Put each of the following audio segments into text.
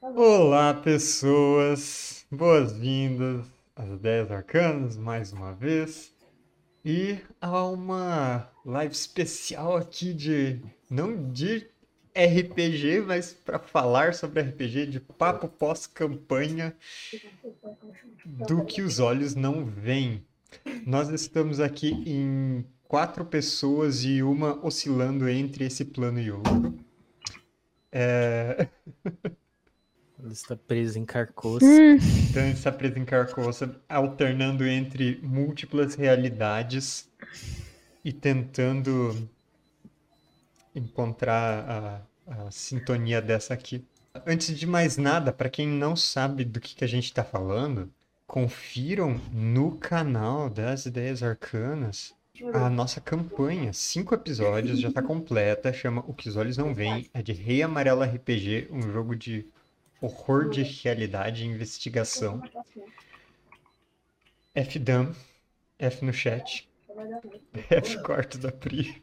Olá, pessoas! Boas-vindas às 10 Arcanas mais uma vez. E a uma live especial aqui de. não de RPG, mas para falar sobre RPG, de papo pós-campanha do que os olhos não veem. Nós estamos aqui em quatro pessoas e uma oscilando entre esse plano e outro. É... Ele está preso em carcoça. Então ele está preso em carcoça, alternando entre múltiplas realidades e tentando encontrar a, a sintonia dessa aqui. Antes de mais nada, para quem não sabe do que, que a gente está falando, confiram no canal das Ideias Arcanas a nossa campanha. Cinco episódios, já está completa, chama O que os Olhos Não Veem, é de Rei Amarelo RPG, um jogo de horror de realidade e investigação. FDAM, F no chat, F quarto da Pri.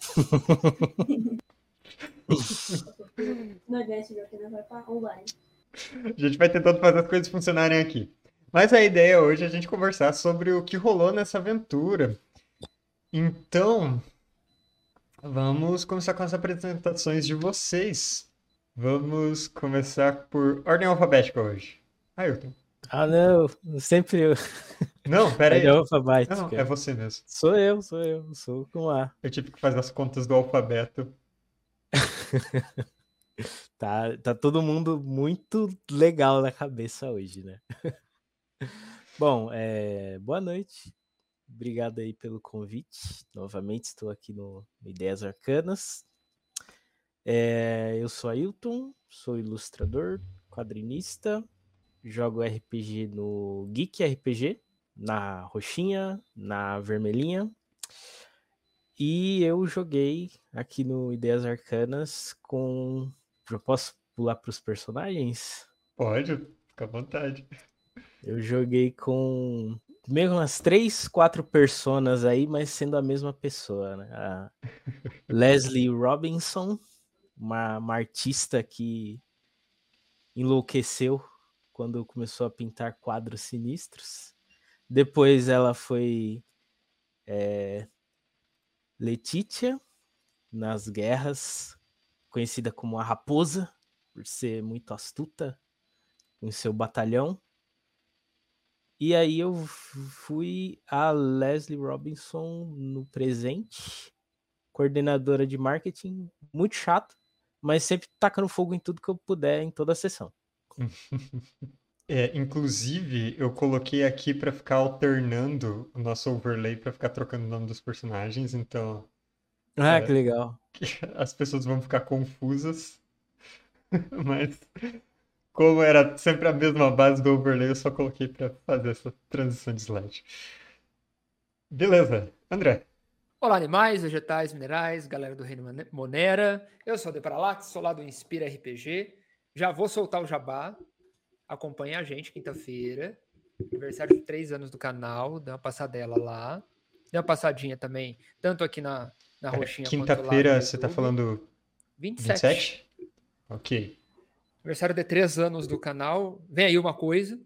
A gente vai tentando fazer as coisas funcionarem aqui. Mas a ideia hoje é a gente conversar sobre o que rolou nessa aventura. Então, vamos começar com as apresentações de vocês. Vamos começar por ordem alfabética hoje. Ailton. Ah, não, sempre eu. Não, pera aí. É alfabética. Não, é você mesmo. Sou eu, sou eu, sou com A. Eu tive que fazer as contas do alfabeto. tá, tá todo mundo muito legal na cabeça hoje, né? Bom, é, boa noite. Obrigado aí pelo convite. Novamente estou aqui no Ideias Arcanas. É, eu sou Ailton, sou ilustrador, quadrinista, jogo RPG no Geek RPG, na roxinha, na vermelhinha. E eu joguei aqui no Ideias Arcanas com. Eu posso pular para os personagens? Pode, fica à vontade. Eu joguei com meio umas três, quatro personas aí, mas sendo a mesma pessoa, né? A Leslie Robinson, uma, uma artista que enlouqueceu quando começou a pintar quadros sinistros. Depois ela foi é, Letitia nas guerras, conhecida como a Raposa, por ser muito astuta em seu batalhão. E aí eu fui a Leslie Robinson no presente, coordenadora de marketing, muito chato, mas sempre tacando fogo em tudo que eu puder em toda a sessão. É, inclusive, eu coloquei aqui para ficar alternando o nosso overlay para ficar trocando o nome dos personagens, então. Ah, é, que legal. As pessoas vão ficar confusas, mas como era sempre a mesma base do overlay, eu só coloquei para fazer essa transição de slide. Beleza, André. Olá, animais, vegetais, minerais, galera do Reino Monera. Eu sou o Deparalax, sou lá do Inspira RPG. Já vou soltar o jabá. Acompanhe a gente quinta-feira. Aniversário de três anos do canal. Dá uma passadela lá. Dê uma passadinha também, tanto aqui na, na roxinha Quinta-feira você está falando 27. 27? Ok. Aniversário de três anos do canal. Vem aí uma coisa.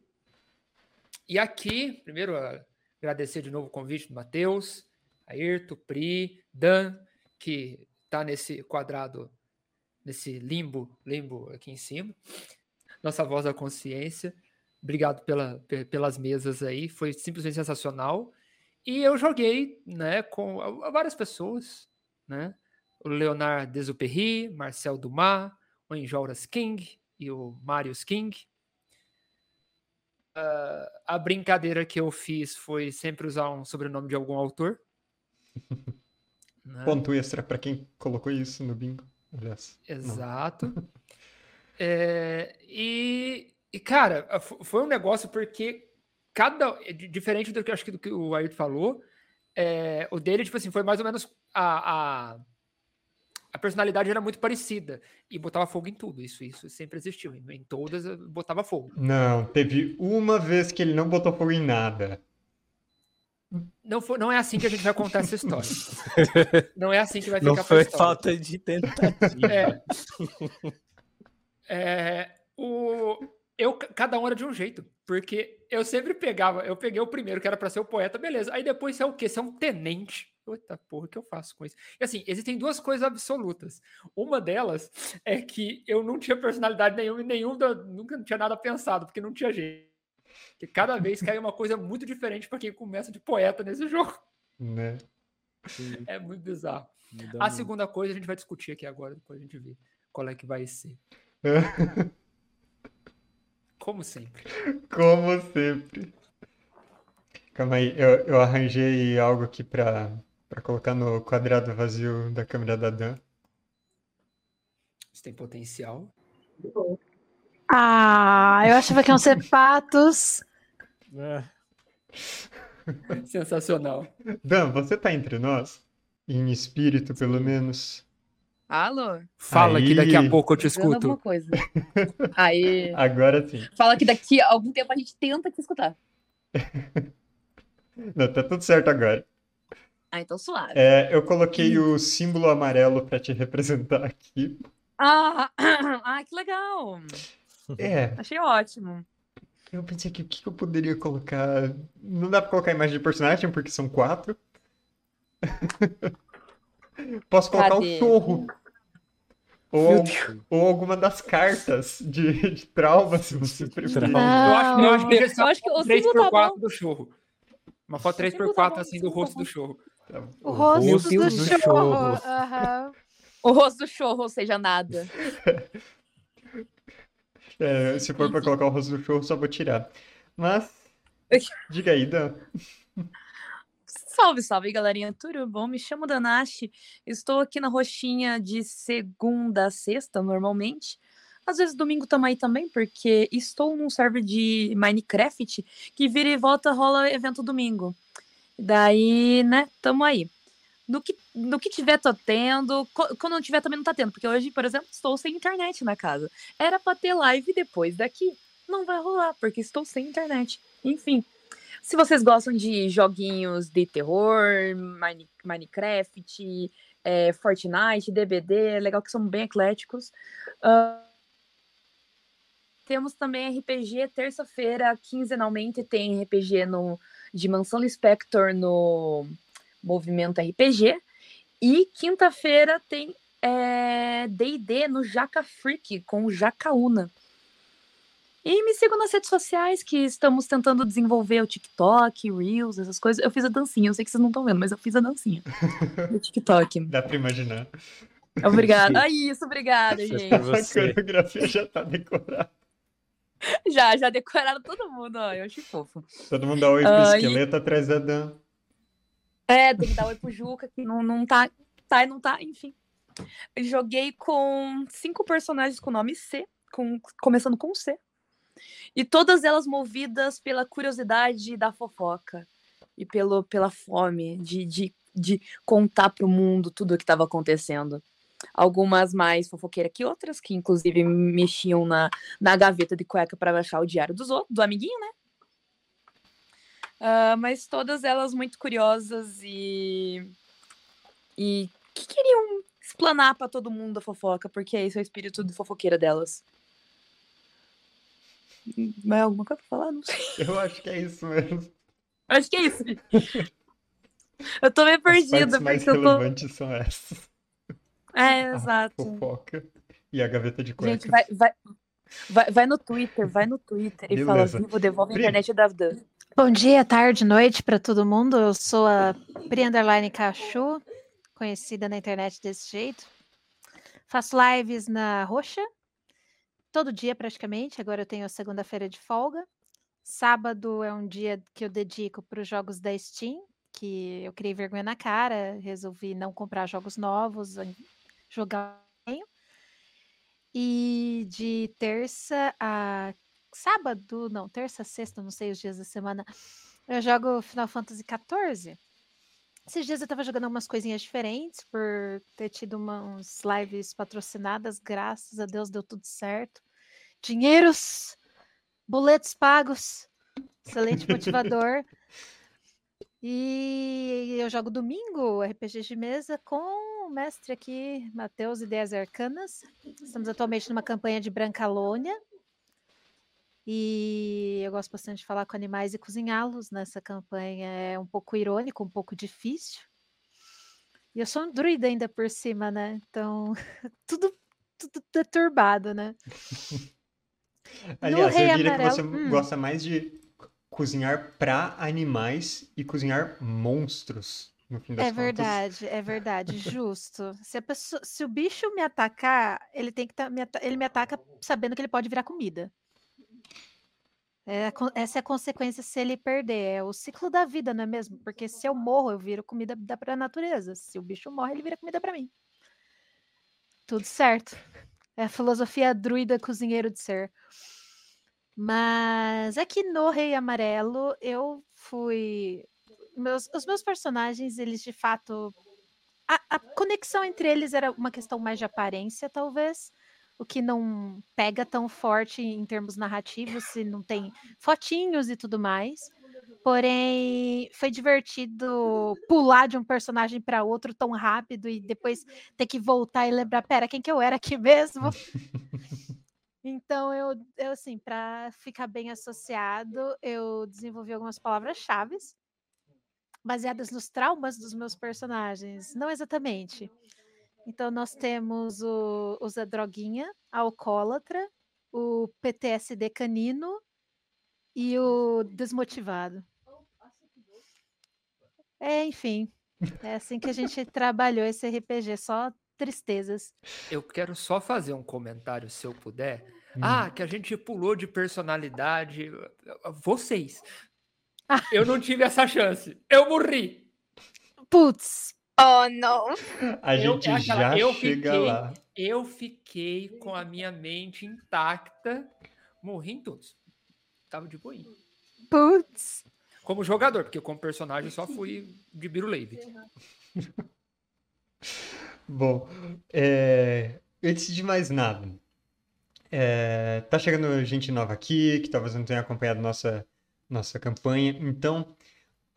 E aqui, primeiro, agradecer de novo o convite do Matheus, Ayrton, Pri, Dan, que está nesse quadrado, nesse limbo, limbo aqui em cima. Nossa voz da consciência. Obrigado pela, pelas mesas aí, foi simplesmente sensacional. E eu joguei, né, com várias pessoas, né? O Leonard Desuperry, Marcel Dumas, o King, e o Marius King. Uh, a brincadeira que eu fiz foi sempre usar um sobrenome de algum autor. Né? Ponto extra para quem colocou isso no bingo. Aliás, Exato. é, e, e, cara, foi um negócio porque cada. Diferente do que acho que, do que o Ayrton falou, é, o dele, tipo assim, foi mais ou menos a, a a personalidade era muito parecida e botava fogo em tudo. Isso, isso sempre existiu. Em todas botava fogo. Não, teve uma vez que ele não botou fogo em nada. Não, foi, não é assim que a gente vai contar essa história. não é assim que vai ficar Não foi falta de tentativa. É. é, eu cada um era de um jeito, porque eu sempre pegava, eu peguei o primeiro que era para ser o poeta, beleza. Aí depois você é o quê? Você é um tenente. Eita porra, o que eu faço com isso? E assim, existem duas coisas absolutas. Uma delas é que eu não tinha personalidade nenhuma e nenhum nunca tinha nada pensado, porque não tinha jeito. Porque cada vez cai uma coisa muito diferente para quem começa de poeta nesse jogo. Né? É muito bizarro. A muito. segunda coisa a gente vai discutir aqui agora, depois a gente vê qual é que vai ser. Como sempre. Como sempre. Calma aí, eu, eu arranjei algo aqui pra, pra colocar no quadrado vazio da câmera da Dan. Isso tem potencial. Ah, eu achava que iam ser patos. É, Sensacional. Dan, você tá entre nós? Em espírito, pelo menos. Alô? Fala que daqui Aí. a pouco eu te Dizendo alguma escuto. coisa. Aí. Agora sim. Fala que daqui a algum tempo a gente tenta te escutar. Não, tá tudo certo agora. Ah, então suave. É, eu coloquei o símbolo amarelo pra te representar aqui. Ah, ah, que legal. É, Achei ótimo. Eu pensei que o que eu poderia colocar. Não dá pra colocar imagem de personagem, porque são quatro. Posso colocar o Cadê? chorro. Ou, ou alguma das cartas de, de trauma, se você preferir. Eu acho, eu acho que Não, podia ser eu acho que o uma símbolo tá 3x4 bom. do chorro. Uma foto O símbolo tá 3x4 bom, assim o do símbolo rosto tá do chorro. O rosto Meu do Deus do chorro. chorro. Aham. O rosto do chorro, ou seja, nada. É, se for pra colocar o rosto do chorro, só vou tirar. Mas, diga aí, Dan. Salve, salve, galerinha. Tudo bom? Me chamo Danashi. Estou aqui na roxinha de segunda a sexta, normalmente. Às vezes domingo tamo aí também, porque estou num server de Minecraft que vira e volta rola evento domingo. Daí, né, tamo aí. No que, no que tiver, tô tendo. Quando não tiver, também não tá tendo. Porque hoje, por exemplo, estou sem internet na casa. Era pra ter live depois daqui. Não vai rolar, porque estou sem internet. Enfim. Se vocês gostam de joguinhos de terror, Mine- Minecraft, é, Fortnite, DBD, é legal que são bem ecléticos. Ah, temos também RPG, terça-feira, quinzenalmente, tem RPG no, de Mansão Spector no Movimento RPG. E quinta-feira tem é, D&D no Jaca Freak, com o Jacaúna. E me sigam nas redes sociais, que estamos tentando desenvolver o TikTok, Reels, essas coisas. Eu fiz a dancinha, eu sei que vocês não estão vendo, mas eu fiz a dancinha do TikTok. Dá pra imaginar. Obrigada. Ah, isso, obrigada, é gente. A coreografia já tá decorada. Já, já decoraram todo mundo, ó. Eu achei fofo. Todo mundo dá oi pro e- esqueleto atrás da Dan. É, tem que dar oi pro Juca, que não, não tá, tá e não tá, enfim. Joguei com cinco personagens com nome C, com, começando com C. E todas elas movidas pela curiosidade da fofoca. E pelo, pela fome de, de, de contar pro mundo tudo o que estava acontecendo. Algumas mais fofoqueiras que outras, que inclusive mexiam na, na gaveta de cueca para achar o diário dos outros, do amiguinho, né? Ah, mas todas elas muito curiosas e. e que queriam explanar para todo mundo a fofoca, porque esse é o espírito de fofoqueira delas. Hum, Mais alguma coisa pra falar? Não sei. Eu acho que é isso mesmo. Acho que é isso. Eu tô meio As perdida, mais porque eu tô. relevantes são essas. É, A exato. fofoca e a gaveta de cuecas. Gente, vai, vai, vai, vai no Twitter, vai no Twitter e fala Beleza. vivo, devolve a internet da Dan. Bom dia, tarde, noite para todo mundo. Eu sou a Pri Underline Cachu, conhecida na internet desse jeito. Faço lives na Roxa, todo dia praticamente. Agora eu tenho a segunda-feira de folga. Sábado é um dia que eu dedico para os jogos da Steam, que eu criei vergonha na cara, resolvi não comprar jogos novos, jogar. E de terça a sábado, não, terça, sexta, não sei os dias da semana, eu jogo Final Fantasy XIV. Esses dias eu tava jogando umas coisinhas diferentes por ter tido umas lives patrocinadas, graças a Deus deu tudo certo. Dinheiros, boletos pagos, excelente motivador. E eu jogo domingo RPG de mesa com mestre aqui, Matheus Ideias Arcanas. Estamos atualmente numa campanha de Brancalônia. E eu gosto bastante de falar com animais e cozinhá-los. Nessa campanha é um pouco irônico, um pouco difícil. E eu sou um druida ainda por cima, né? Então, tudo, tudo deturbado, né? Aliás, eu diria que você hum. gosta mais de cozinhar para animais e cozinhar monstros, no fim das É contas. verdade, é verdade, justo. Se, a pessoa, se o bicho me atacar, ele tem que tá, me ele me ataca sabendo que ele pode virar comida. É essa é a consequência se ele perder. É o ciclo da vida, não é mesmo? Porque se eu morro, eu viro comida para a natureza. Se o bicho morre, ele vira comida para mim. Tudo certo. É a filosofia druida cozinheiro de ser. Mas aqui no Rei Amarelo, eu fui. Meus, os meus personagens, eles de fato. A, a conexão entre eles era uma questão mais de aparência, talvez. O que não pega tão forte em termos narrativos, se não tem fotinhos e tudo mais. Porém, foi divertido pular de um personagem para outro tão rápido e depois ter que voltar e lembrar, pera, quem que eu era aqui mesmo? Então, eu, eu assim, para ficar bem associado, eu desenvolvi algumas palavras-chave baseadas nos traumas dos meus personagens. Não exatamente. Então, nós temos o, o Zé Droguinha, a alcoólatra, o PTSD canino e o desmotivado. É, enfim. É assim que a gente trabalhou esse RPG, só tristezas. Eu quero só fazer um comentário, se eu puder. Hum. Ah, que a gente pulou de personalidade. Vocês. Eu não tive essa chance. Eu morri. Putz, Oh, não. A Eu- gente aquela- já eu chega fiquei- lá. Eu fiquei com a minha mente intacta. Morri em todos. Tava de boinha. putz. Como jogador, porque como personagem só fui de Birulave. Bom, é, antes de mais nada, é, tá chegando gente nova aqui, que talvez não tenha acompanhado nossa, nossa campanha. Então,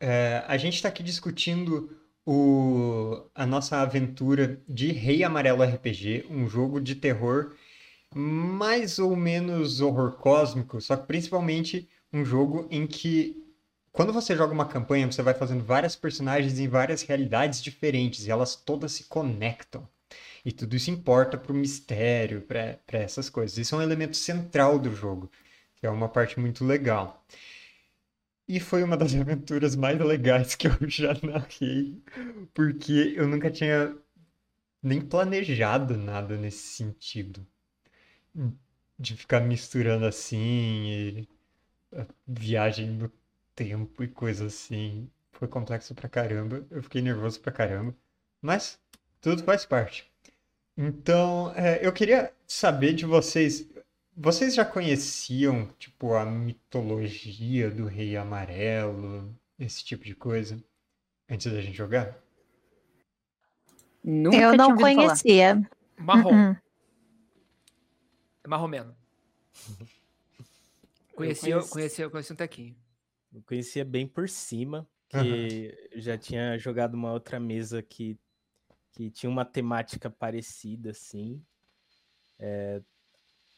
é, a gente está aqui discutindo o, a nossa aventura de Rei Amarelo RPG, um jogo de terror mais ou menos horror cósmico, só que principalmente um jogo em que quando você joga uma campanha, você vai fazendo várias personagens em várias realidades diferentes e elas todas se conectam. E tudo isso importa para o mistério, para essas coisas. Isso é um elemento central do jogo, que é uma parte muito legal. E foi uma das aventuras mais legais que eu já narrei, porque eu nunca tinha nem planejado nada nesse sentido. De ficar misturando assim, viagem no tempo e coisa assim. Foi complexo pra caramba. Eu fiquei nervoso pra caramba. Mas tudo faz parte. Então, é, eu queria saber de vocês. Vocês já conheciam, tipo, a mitologia do Rei Amarelo, esse tipo de coisa, antes da gente jogar? Nunca eu não ouvido falar. conhecia. Marrom. Uh-uh. É marromeno. Conheci, eu conheci- um tequinho. Eu conhecia bem por cima, que eu já tinha jogado uma outra mesa que, que tinha uma temática parecida, assim. é,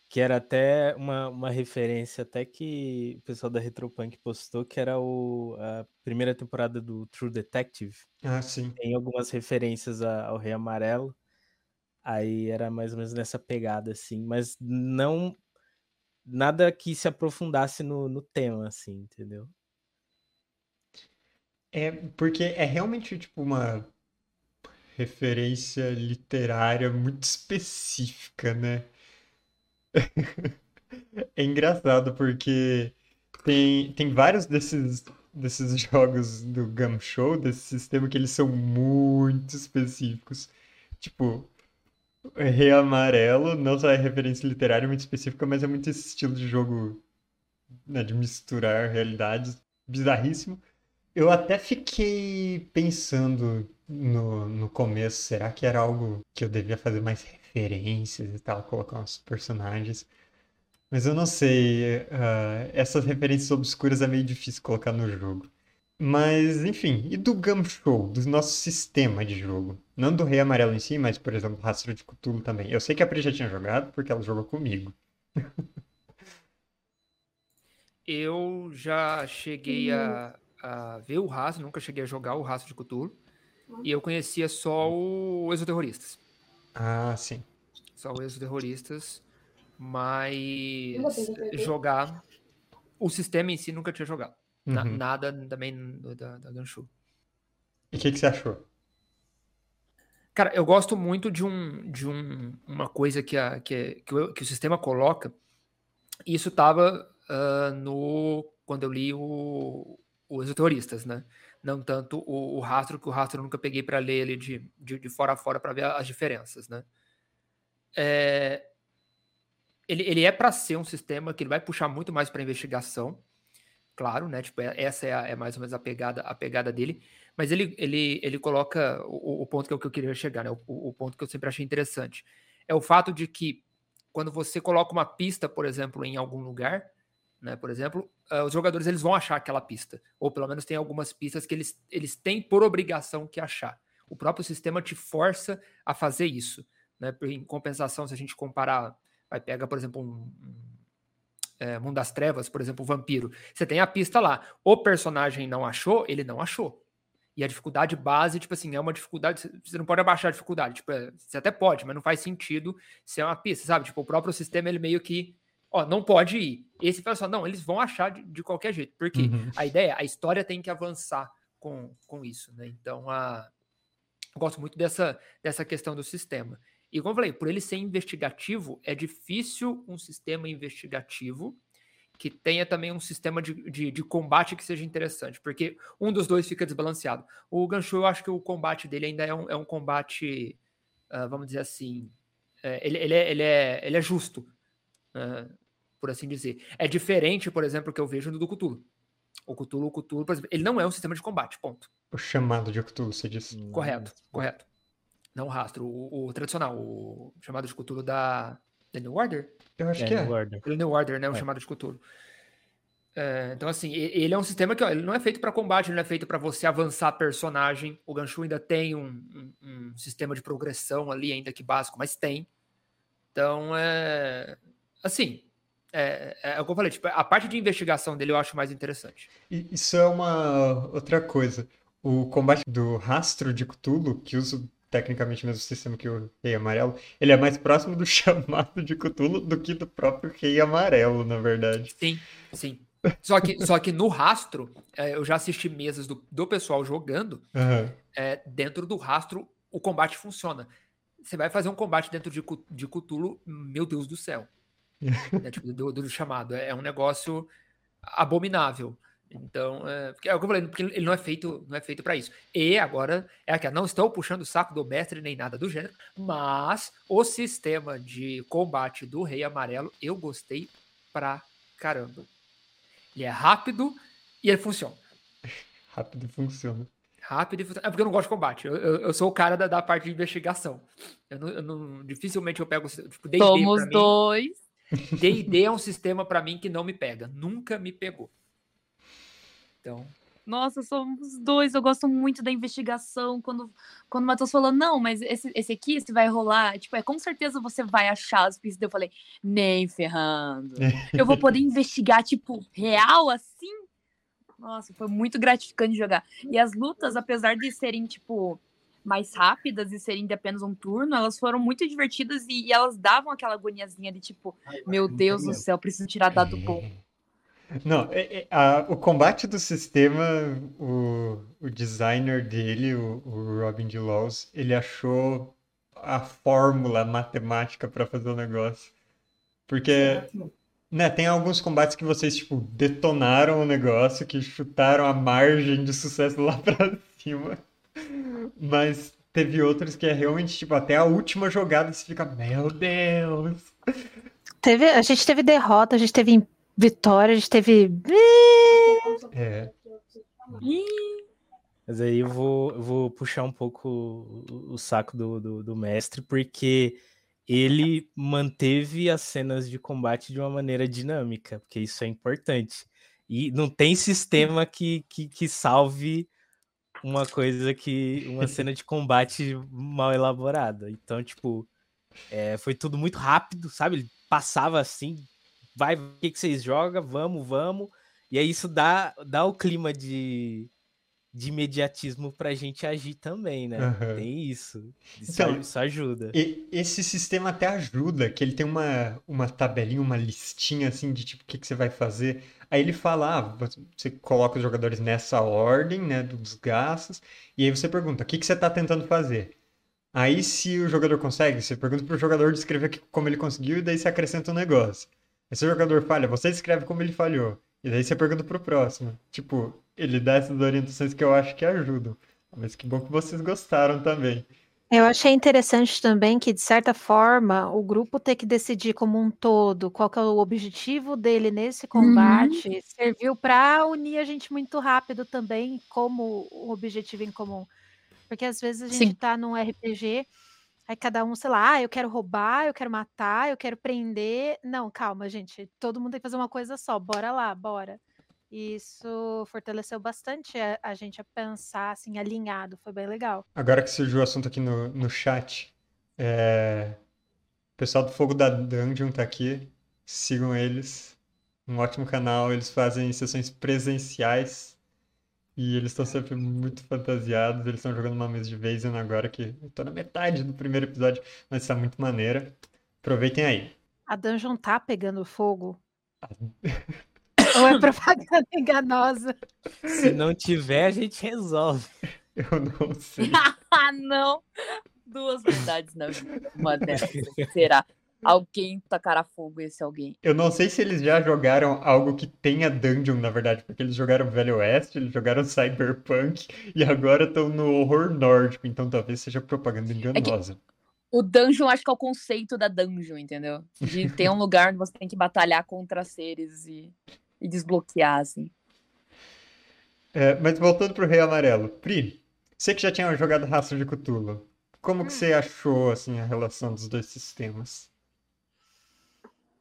que era até uma, uma referência até que o pessoal da Retropunk postou, que era o, a primeira temporada do True Detective. Ah, sim. Tem algumas referências a- ao Rei Amarelo. Aí era mais ou menos nessa pegada, assim, mas não nada que se aprofundasse no, no tema, assim, entendeu? É porque é realmente tipo uma referência literária muito específica, né? É engraçado porque tem, tem vários desses, desses jogos do Gumshoe, desse sistema, que eles são muito específicos. Tipo, Rei Amarelo não só é referência literária muito específica, mas é muito esse estilo de jogo, né, de misturar realidades, bizarríssimo. Eu até fiquei pensando no, no começo, será que era algo que eu devia fazer mais referências e tal, colocar uns personagens? Mas eu não sei, ah, essas referências obscuras é meio difícil colocar no jogo. Mas, enfim, e do Gumshoe, do nosso sistema de jogo? Não do Rei Amarelo em si, mas, por exemplo, Rastro de Cthulhu também. Eu sei que a Pri já tinha jogado porque ela jogou comigo. eu já cheguei a, a ver o rastro, nunca cheguei a jogar o rastro de Cthulhu. E eu conhecia só o Exoterroristas. Ah, sim. Só o Exoterroristas. Mas jogar o sistema em si nunca tinha jogado. Na- Uhum. nada também da, da Ganshu. E o que, que você achou? Cara, eu gosto muito de, um, de um, uma coisa que, a, que, que, o, que o sistema coloca. E isso estava no quando eu li o, o Exoterroristas, né? Não tanto o, o rastro, que o rastro eu nunca peguei para ler ele de, de, de fora a fora para ver as diferenças, né? É, ele, ele é para ser um sistema que ele vai puxar muito mais para investigação, claro, né? Tipo, é- essa é, a- é mais ou menos a pegada, a pegada dele. Mas ele, ele, ele coloca o, o ponto que é o que eu queria chegar, né? O, o ponto que eu sempre achei interessante. É o fato de que quando você coloca uma pista, por exemplo, em algum lugar, né? Por exemplo, ah, os jogadores eles vão achar aquela pista. Ou pelo menos tem algumas pistas que eles, eles têm por obrigação que achar. O próprio sistema te força a fazer isso. Né? Em compensação, se a gente comparar, vai pega, por exemplo, um, um, é, Mundo das Trevas, por exemplo, o vampiro. Você tem a pista lá. O personagem não achou, ele não achou. E a dificuldade base, tipo assim, é uma dificuldade. Você não pode abaixar a dificuldade. Tipo, é, você até pode, mas não faz sentido ser uma pista, sabe? Tipo, o próprio sistema, ele meio que. Ó, não pode ir. Esse pessoal, não, eles vão achar de, de qualquer jeito. Porque Uhum. a ideia, a história tem que avançar com, com isso, né? Então, a, eu gosto muito dessa, dessa questão do sistema. E como eu falei, por ele ser investigativo, é difícil um sistema investigativo que tenha também um sistema de, de, de combate que seja interessante, porque um dos dois fica desbalanceado. O Ganshu, eu acho que o combate dele ainda é um, é um combate, ah, vamos dizer assim, é, ele, ele, é, ele, é, ele é justo, ah, por assim dizer. É diferente, por exemplo, que eu vejo no do Cthulhu. O Cthulhu, o Cthulhu, por exemplo, ele não é um sistema de combate, ponto. O chamado de Cthulhu, você disse. Correto, correto. Não o rastro, o, o tradicional, o chamado de Cthulhu da, da New Order. Eu acho É, que é. New Order. Pelo New Order, né? O É. chamado de Cthulhu. É, então, assim, ele é um sistema que ó, ele não é feito para combate, ele não é feito para você avançar personagem. O Ganshu ainda tem um, um- um sistema de progressão ali, ainda que básico, mas tem. Então, é. Assim, é, é, é o que eu falei, tipo, a parte de investigação dele eu acho mais interessante. E isso é uma outra coisa. O combate do rastro de Cthulhu, que usa tecnicamente o mesmo sistema que o Rei Amarelo, ele é mais próximo do chamado de Cthulhu do que do próprio Rei Amarelo, na verdade. Sim, sim. Só que, só que no rastro, é, eu já assisti mesas do, do pessoal jogando. Aham. é, dentro do rastro, o combate funciona. Você vai fazer um combate dentro de, de Cthulhu, meu Deus do céu. É, tipo, do, do chamado. É um negócio abominável. Então, é, porque é o que eu falei, porque ele não é feito, não é feito para isso. E agora, é aqui, não estou puxando o saco do mestre nem nada do gênero, mas o sistema de combate do Rei Amarelo eu gostei pra caramba. Ele é rápido e ele funciona. Rápido funciona. Rápido e funciona. É porque eu não gosto de combate. Eu, eu, eu sou o cara da, da parte de investigação. Eu não, eu não- dificilmente eu pego. Tipo, Somos mim- dois. D&D é um sistema pra mim que não me pega. Nunca me pegou. Então, Nossa, somos dois. Eu gosto muito da investigação. Quando, quando o Matheus falou, não, mas esse, esse aqui, se vai rolar, tipo, é com certeza você vai achar as pistas. Eu falei, nem ferrando. Eu vou poder investigar, tipo, real assim? Nossa, foi muito gratificante jogar. E as lutas, apesar de serem, tipo, mais rápidas e serem de apenas um turno, elas foram muito divertidas e, e elas davam aquela agoniazinha de tipo, meu Deus do céu, preciso tirar dado bom. Não, é- é- a- o combate do sistema, o, o designer dele, o, o Robin de Laws, ele achou a fórmula matemática para fazer o negócio. Porque, né, tem alguns combates que vocês, tipo, detonaram o negócio, que chutaram a margem de sucesso lá pra cima. Mas teve outros que é realmente, tipo, até a última jogada você fica, meu Deus! Teve, a gente teve derrota, a gente teve vitória, a gente teve. É. Mas aí eu vou, eu vou puxar um pouco o, o saco do, do, do mestre, porque ele manteve as cenas de combate de uma maneira dinâmica, porque isso é importante. E não tem sistema que, que, que salve uma coisa que. uma cena de combate mal elaborada. Então, tipo, é, foi tudo muito rápido, sabe? Ele passava assim, vai, o que, que vocês jogam? Vamos, vamos. E aí isso dá, dá o clima de, de imediatismo pra gente agir também, né? Aham. Tem isso. Isso, Então, isso ajuda. E esse sistema até ajuda, que ele tem uma, uma tabelinha, uma listinha assim de tipo o que, que você vai fazer. Aí ele fala, ah, você- coloca os jogadores nessa ordem, né, dos gastos, e aí você pergunta, o que, que você está tentando fazer? Aí se o jogador consegue, você pergunta pro jogador descrever como ele conseguiu, e daí você acrescenta um negócio. Aí se o jogador falha, você escreve como ele falhou. E daí você pergunta pro próximo. Tipo, ele dá essas orientações que eu acho que ajudam. Mas que bom que vocês gostaram também. Eu achei interessante também que, de certa forma, o grupo ter que decidir como um todo qual que é o objetivo dele nesse combate serviu para unir a gente muito rápido também como um objetivo em comum. Porque às vezes a gente Sim. tá num RPG, aí cada um, sei lá, ah, eu quero roubar, eu quero matar, eu quero prender. Não, calma, gente. Todo mundo tem que fazer uma coisa só. Bora lá, bora. E Isso fortaleceu bastante a, a gente a pensar assim, alinhado. Foi bem legal. Agora que surgiu o assunto aqui no, no chat, é, o pessoal do Fogo da Dungeon tá aqui. Sigam eles. Um ótimo canal. Eles fazem sessões presenciais e eles estão sempre muito fantasiados. Eles estão jogando uma mesa de Vezena agora que eu tô na metade do primeiro episódio, mas tá muito maneira. Aproveitem aí. A dungeon tá pegando fogo? Ou é propaganda enganosa? Se não tiver, a gente resolve. Eu não sei. Ah, não! Duas verdades na vida. Uma delas será alguém tacará fogo esse alguém. Eu não sei se eles já jogaram algo que tenha dungeon, na verdade, porque eles jogaram Velho Oeste, eles jogaram Cyberpunk e agora estão no horror nórdico, então talvez seja propaganda enganosa. O dungeon, acho que é o conceito da dungeon, entendeu? De ter um lugar onde você tem que batalhar contra seres e, e desbloquear, assim. É, mas voltando pro Rei Amarelo, Pri, você que já tinha jogado Rastro de Cthulhu, como que você achou assim a relação dos dois sistemas?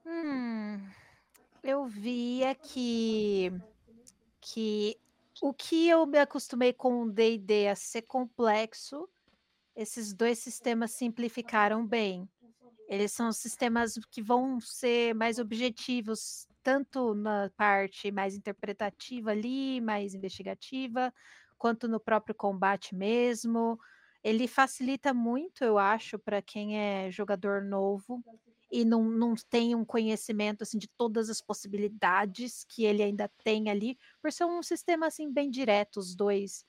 Hum, eu via que, que o que eu me acostumei com o D&D a ser complexo, esses dois sistemas simplificaram bem. Eles são sistemas que vão ser mais objetivos, tanto na parte mais interpretativa ali, mais investigativa, quanto no próprio combate mesmo. Ele facilita muito, eu acho, para quem é jogador novo e não, não tem um conhecimento assim de todas as possibilidades que ele ainda tem ali, por ser um sistema assim bem direto os dois.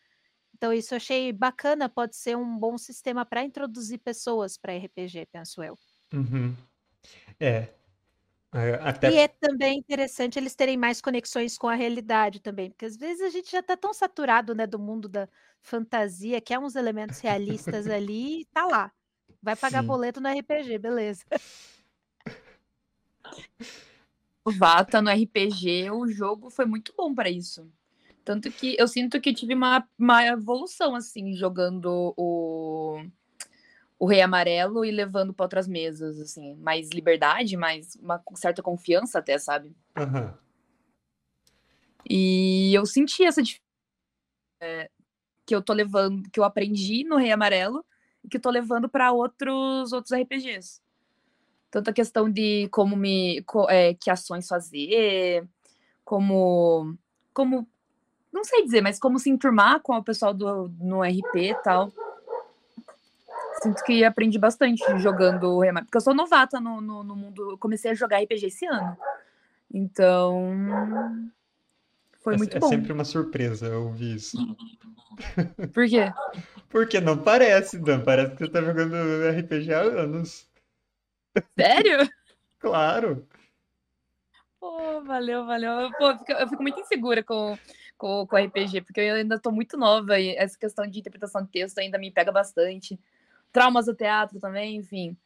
Então isso eu achei bacana, pode ser um bom sistema para introduzir pessoas para RPG, penso eu. Uhum. É, é, até E é também interessante eles terem mais conexões com a realidade também, porque às vezes a gente já está tão saturado, né, do mundo da fantasia, que é uns elementos realistas ali, e tá lá. Vai pagar Sim. boleto no RPG, beleza. O Vata no RPG, o jogo foi muito bom para isso. Tanto que eu sinto que tive uma, uma evolução, assim, jogando o, o Rei Amarelo e levando para outras mesas, assim. Mais liberdade, mais uma certa confiança até, sabe? Aham. E eu senti essa diferença é, que eu tô levando, que eu aprendi no Rei Amarelo e que eu tô levando para outros outros RPGs. Tanto a questão de como me é, que ações fazer, como como não sei dizer, mas como se enturmar com o pessoal do no RP e tal. Sinto que aprendi bastante jogando Amarelo, porque eu sou novata no, no, no mundo, eu comecei a jogar RPG esse ano. Então, foi É, muito é bom. sempre uma surpresa eu ouvir isso. Por quê? Porque não parece, Dan. Parece que você tá jogando RPG há anos. Sério? Claro. Pô, valeu, valeu. Pô, eu fico, eu fico muito insegura com, com, com RPG, porque eu ainda tô muito nova e essa questão de interpretação de texto ainda me pega bastante. Traumas do teatro também, enfim.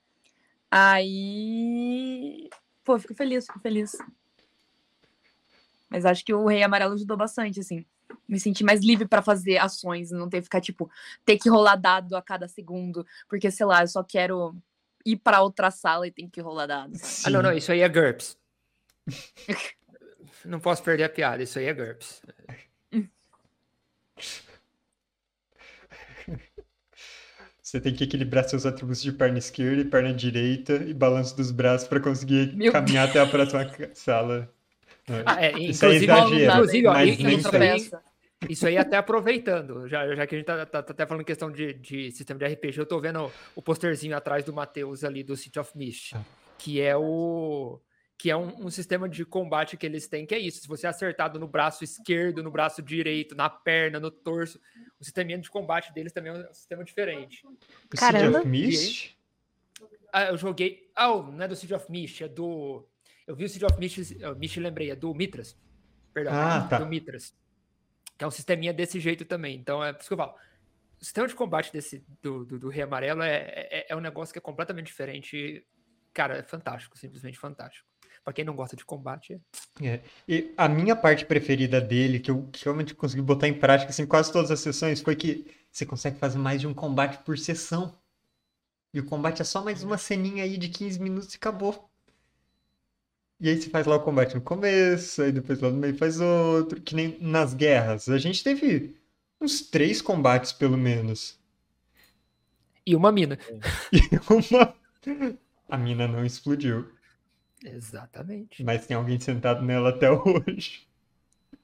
Aí. Pô, fico feliz, fico feliz. Mas acho que o Rei Amarelo ajudou bastante, assim. Me senti mais livre pra fazer ações, não ter que ficar, tipo, ter que rolar dado a cada segundo, porque, sei lá, eu só quero ir pra outra sala e tem que rolar dado. sabe? Ah, não, não, Sim. isso aí é GURPS. Não posso perder a piada, isso aí é GURPS. Você tem que equilibrar seus atributos de perna esquerda e perna direita e balanço dos braços para conseguir Meu caminhar até a próxima sala. Ah, é, Isso é inclusive, exagero, inclusive, ó, mas nem isso, tanto. aí, isso aí até aproveitando, já, já que a gente tá, tá- tá até falando questão de, de sistema de RPG, eu tô vendo o posterzinho atrás do Matheus ali do City of Mist, Ah. que é o que é um, um sistema de combate que eles têm, que é isso, se você é acertado no braço esquerdo, no braço direito, na perna, no torso, o sistema de combate deles também é um sistema diferente. O City Caramba. of Mist? Ah, eu joguei. Ah, oh, não é do City of Mist, é do. Eu vi o City of Mist, uh, Mist lembrei, é do Mitras. Perdão, Ah, tá. do Mitras. Que é um sisteminha desse jeito também. Então é por isso que eu falo. O sistema de combate desse, do, do, do Rei Amarelo é, é, é um negócio que é completamente diferente. Cara, é fantástico, simplesmente fantástico. Pra quem não gosta de combate, é- E a minha parte preferida dele, que eu que realmente consegui botar em prática assim, quase todas as sessões, foi que você consegue fazer mais de um combate por sessão. E o combate é só mais uma ceninha aí de 15 minutos e acabou. E aí você faz lá o combate no começo, aí depois lá no meio faz outro, que nem nas guerras. A gente teve uns três combates, pelo menos. E uma mina. E uma... A mina não explodiu, Exatamente. mas tem alguém sentado nela até hoje.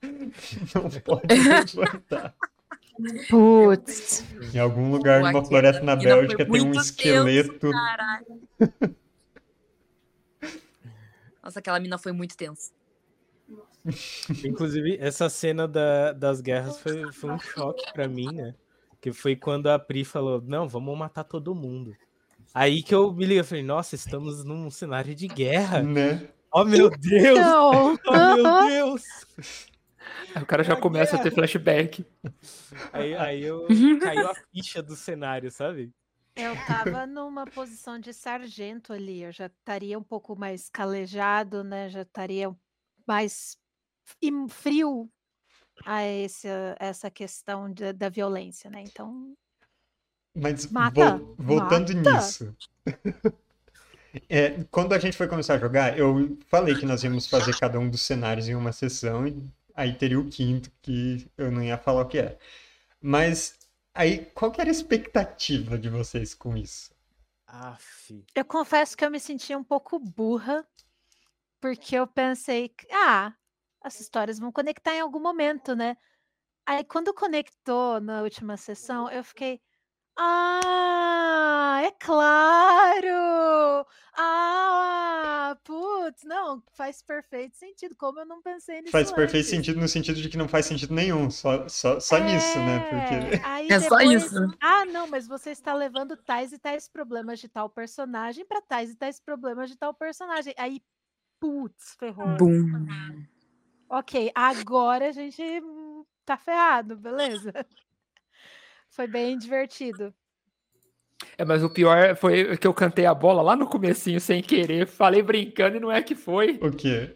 Não pode levantar. Putz. Em algum lugar Pô, numa floresta na Bélgica tem um esqueleto. Caralho. Nossa, aquela mina foi muito tensa. Inclusive, essa cena da- das guerras foi, foi um choque pra mim, né? Que foi quando a Pri falou: Não, vamos matar todo mundo. Aí que eu me liguei, eu falei: Nossa, estamos num cenário de guerra. Né? Oh meu Deus! Então, Oh meu Deus! Aí o cara já começa a ter flashback. Aí, aí eu caiu a ficha do cenário, sabe? eu tava numa posição de sargento ali, eu já estaria um pouco mais calejado, né? Já estaria mais frio a esse, essa questão da- da violência, né? Então, Mas Mata, vol- voltando mata. nisso. É, quando a gente foi começar a jogar, eu falei que nós íamos fazer cada um dos cenários em uma sessão, e aí teria o quinto, que eu não ia falar o que é. Mas aí, qual que era a expectativa de vocês com isso? Aff. eu confesso que eu me senti um pouco burra, porque eu pensei, que, ah, as histórias vão conectar em algum momento, né? Aí quando conectou na última sessão, eu fiquei, ah, é claro! Ah, putz, não, faz perfeito sentido. Como eu não pensei nisso Faz perfeito antes? sentido no sentido de que não faz sentido nenhum, só, só, só nisso, né? Porque. É, É só depois, isso. Ah, não, mas você está levando tais e tais problemas de tal personagem para tais e tais problemas de tal personagem. Aí, putz, ferrou. Bum. Ok, agora a gente tá ferrado, beleza? Foi bem divertido. É, mas o pior foi que eu cantei a bola lá no comecinho sem querer, falei brincando e não é que foi. O quê?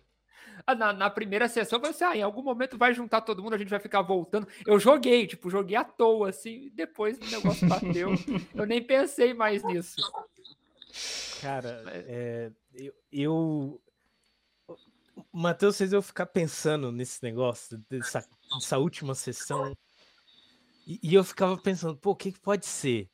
Ah, Na, na primeira sessão, eu falei assim, ah, em algum momento vai juntar todo mundo, a gente vai ficar voltando. Eu joguei, tipo, joguei à toa, assim, e depois o negócio bateu. eu nem pensei mais nisso. Cara, é, eu, eu... Matheus fez eu ficar pensando nesse negócio, dessa, dessa última sessão. E, e eu ficava pensando, pô, o que, que pode ser?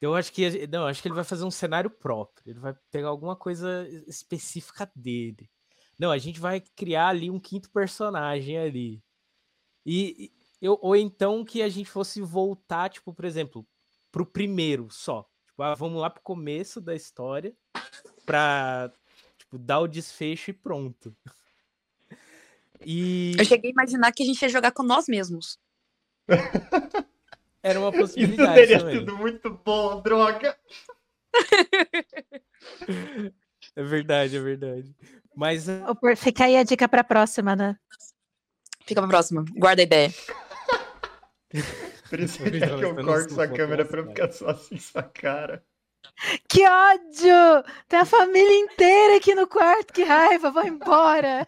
Eu acho que. Não, acho que ele vai fazer um cenário próprio. Ele vai pegar alguma coisa específica dele. Não, a gente vai criar ali um quinto personagem ali. E eu, ou então que a gente fosse voltar, tipo, por exemplo, pro primeiro só. Tipo, ah, vamos lá pro começo da história pra tipo, dar o desfecho e pronto. E Eu cheguei a imaginar que a gente ia jogar com nós mesmos. Era uma Isso possibilidade teria também. sido muito bom, droga! É verdade, é verdade. Mas por- Fica aí a dica para a próxima, né? Fica pra próxima. Guarda a ideia. Isso é, que eu eu não corto sou sua câmera pra cara. ficar só assim sua cara. Que ódio! Tem a família inteira aqui no quarto, que raiva, vou embora.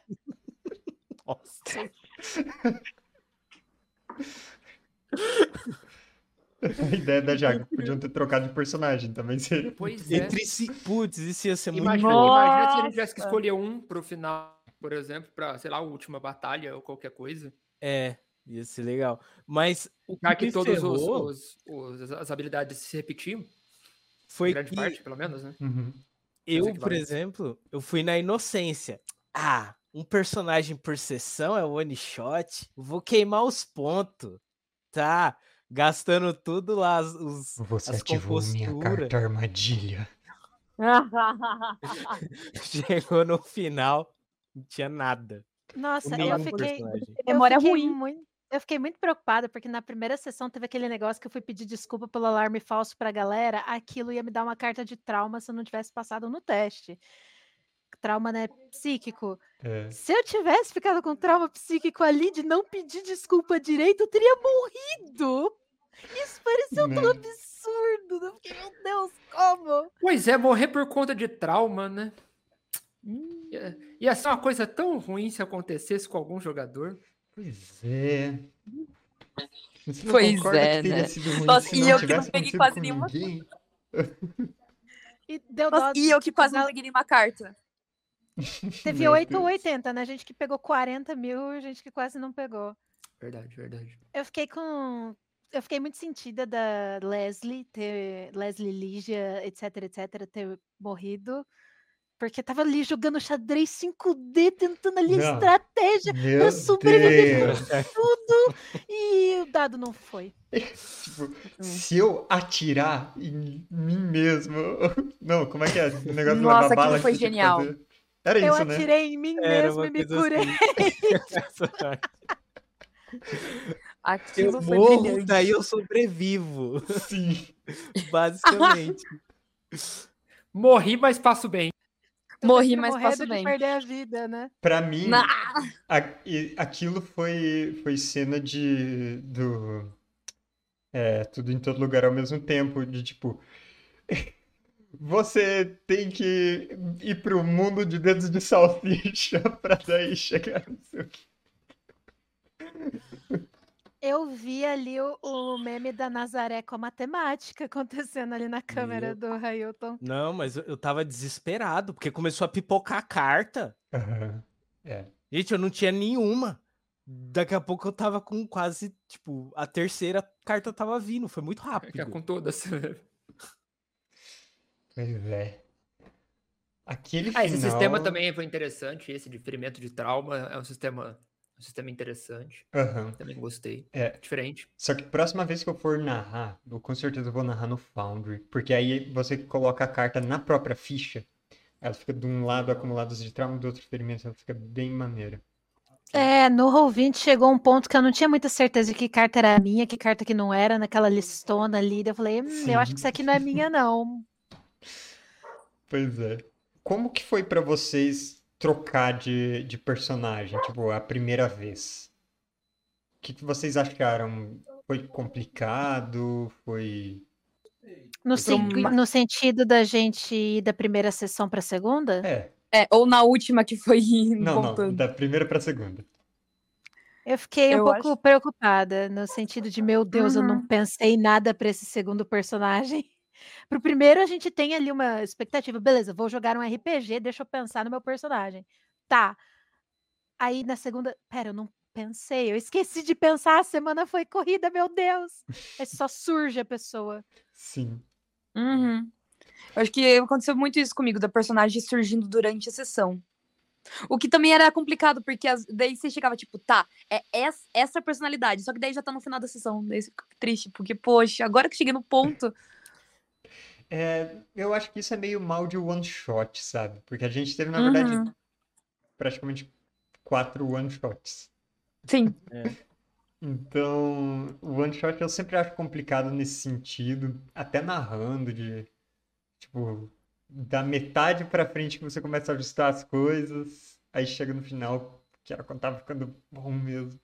nossa, A ideia da Jago, podiam ter trocado de personagem também seria. Pois é. entre si, putz, isso ia ser muito Imagina, bom. imagina se a gente tivesse que escolher um pro final, por exemplo, pra, sei lá, a última batalha ou qualquer coisa. É, Ia ser legal. Mas o Já que, que ferrou os- as habilidades se repetiam, foi grande que parte, pelo menos, né? Uhum. eu, por exemplo, eu fui na inocência. Ah, um personagem por sessão é one shot. Vou queimar os pontos. Tá, gastando tudo lá as- os, Você as ativou minha compostura. carta armadilha. Chegou no final, não tinha nada. Nossa, eu fiquei, personagem. eu Memória fiquei ruim. muito, eu fiquei muito preocupada porque na primeira sessão teve aquele negócio que eu fui pedir desculpa pelo alarme falso pra galera, aquilo ia me dar uma carta de trauma se eu não tivesse passado no teste. Trauma, né, psíquico. É. Se eu tivesse ficado com trauma psíquico ali de não pedir desculpa direito, eu teria morrido. Isso pareceu tão Né? absurdo. Eu fiquei, meu Deus, como? Pois é, morrer por conta de trauma, né? Hum. Ia, ia ser uma coisa tão ruim se acontecesse com algum jogador. Pois é. Você Pois é, né? Nossa, e eu que não peguei quase nenhuma. E deu Nossa, e eu que quase não peguei nenhuma carta. Teve Meu 8 ou Deus. 80, né? Gente que pegou 40 mil, gente que quase não pegou. Verdade, verdade. Eu fiquei com. Eu fiquei muito sentida da Leslie ter. Leslie Lígia, etc, etc, ter morrido. Porque tava ali jogando xadrez 5D, tentando ali Não. estratégia Meu pra sobreviver tudo. E o dado não foi. Tipo, se eu atirar em mim mesmo. Não, como é que é? O negócio de Nossa, levar bala aquilo foi genial. fazer. Era Eu isso, né? atirei em mim Era mesmo e me curei. assim. Aquilo Eu foi morro, brilhante. daí eu sobrevivo, Sim. basicamente. Morri, mas passo bem. Morri, Prefiro mas passo bem. perder a vida, né? Pra mim, a- aquilo foi, foi cena de do é, tudo em todo lugar ao mesmo tempo, de tipo você tem que ir pro mundo de dedos de salsicha pra daí chegar no seu Eu vi ali o, o meme da Nazaré com a matemática acontecendo ali na câmera do Railton. Não, mas eu, eu tava desesperado, porque começou a pipocar a carta. Aham. Gente, eu não tinha nenhuma. Daqui a pouco eu tava com quase, tipo, a terceira carta tava vindo. Foi muito Que é rápido. com todas. Pois é. Aquele Ah, esse final... sistema também foi interessante. Esse de ferimento de trauma é um sistema, um sistema interessante. Aham. Também gostei. É. Diferente. Só que próxima vez que eu for narrar, eu com certeza vou narrar no Foundry, porque aí você coloca a carta na própria ficha, ela fica de um lado acumulados de trauma, do outro ferimentos, ela fica bem maneira. É, no Roll20 chegou um ponto que eu não tinha muita certeza de que carta era minha, que carta que não era, naquela listona ali. Eu falei, hum, eu acho que isso aqui não é minha, não. Pois é. Como que foi pra vocês trocar de, de personagem, tipo, a primeira vez? O que que vocês acharam? Foi complicado? Foi... No, Foi sen- uma- no sentido da gente ir da primeira sessão pra segunda? É, É, ou na última que foi não, não, voltando. da primeira pra segunda. Eu fiquei um Eu pouco acho- preocupada, no sentido de, meu Deus, eu não Uhum. pensei nada pra esse segundo personagem. Pro primeiro, a gente tem ali uma expectativa. Beleza, vou jogar um RPG, deixa eu pensar no meu personagem. Tá. Aí na segunda, pera, eu não pensei, eu esqueci de pensar, a semana foi corrida, meu Deus. Aí só surge a pessoa. Sim. Uhum. Eu acho que aconteceu muito isso comigo, da personagem surgindo durante a sessão. O que também era complicado, porque as- daí você chegava, tipo, tá, é essa, essa personalidade, só que daí já tá no final da sessão. Daí você fica triste, porque, poxa, agora que cheguei no ponto. É, eu acho que isso é meio mal de one shot, sabe? Porque a gente teve, na verdade, Uhum. praticamente quatro one shots. Sim. Então, o one shot eu sempre acho complicado nesse sentido, até narrando de tipo da metade pra frente que você começa a ajustar as coisas, aí chega no final que era quando tava ficando bom mesmo.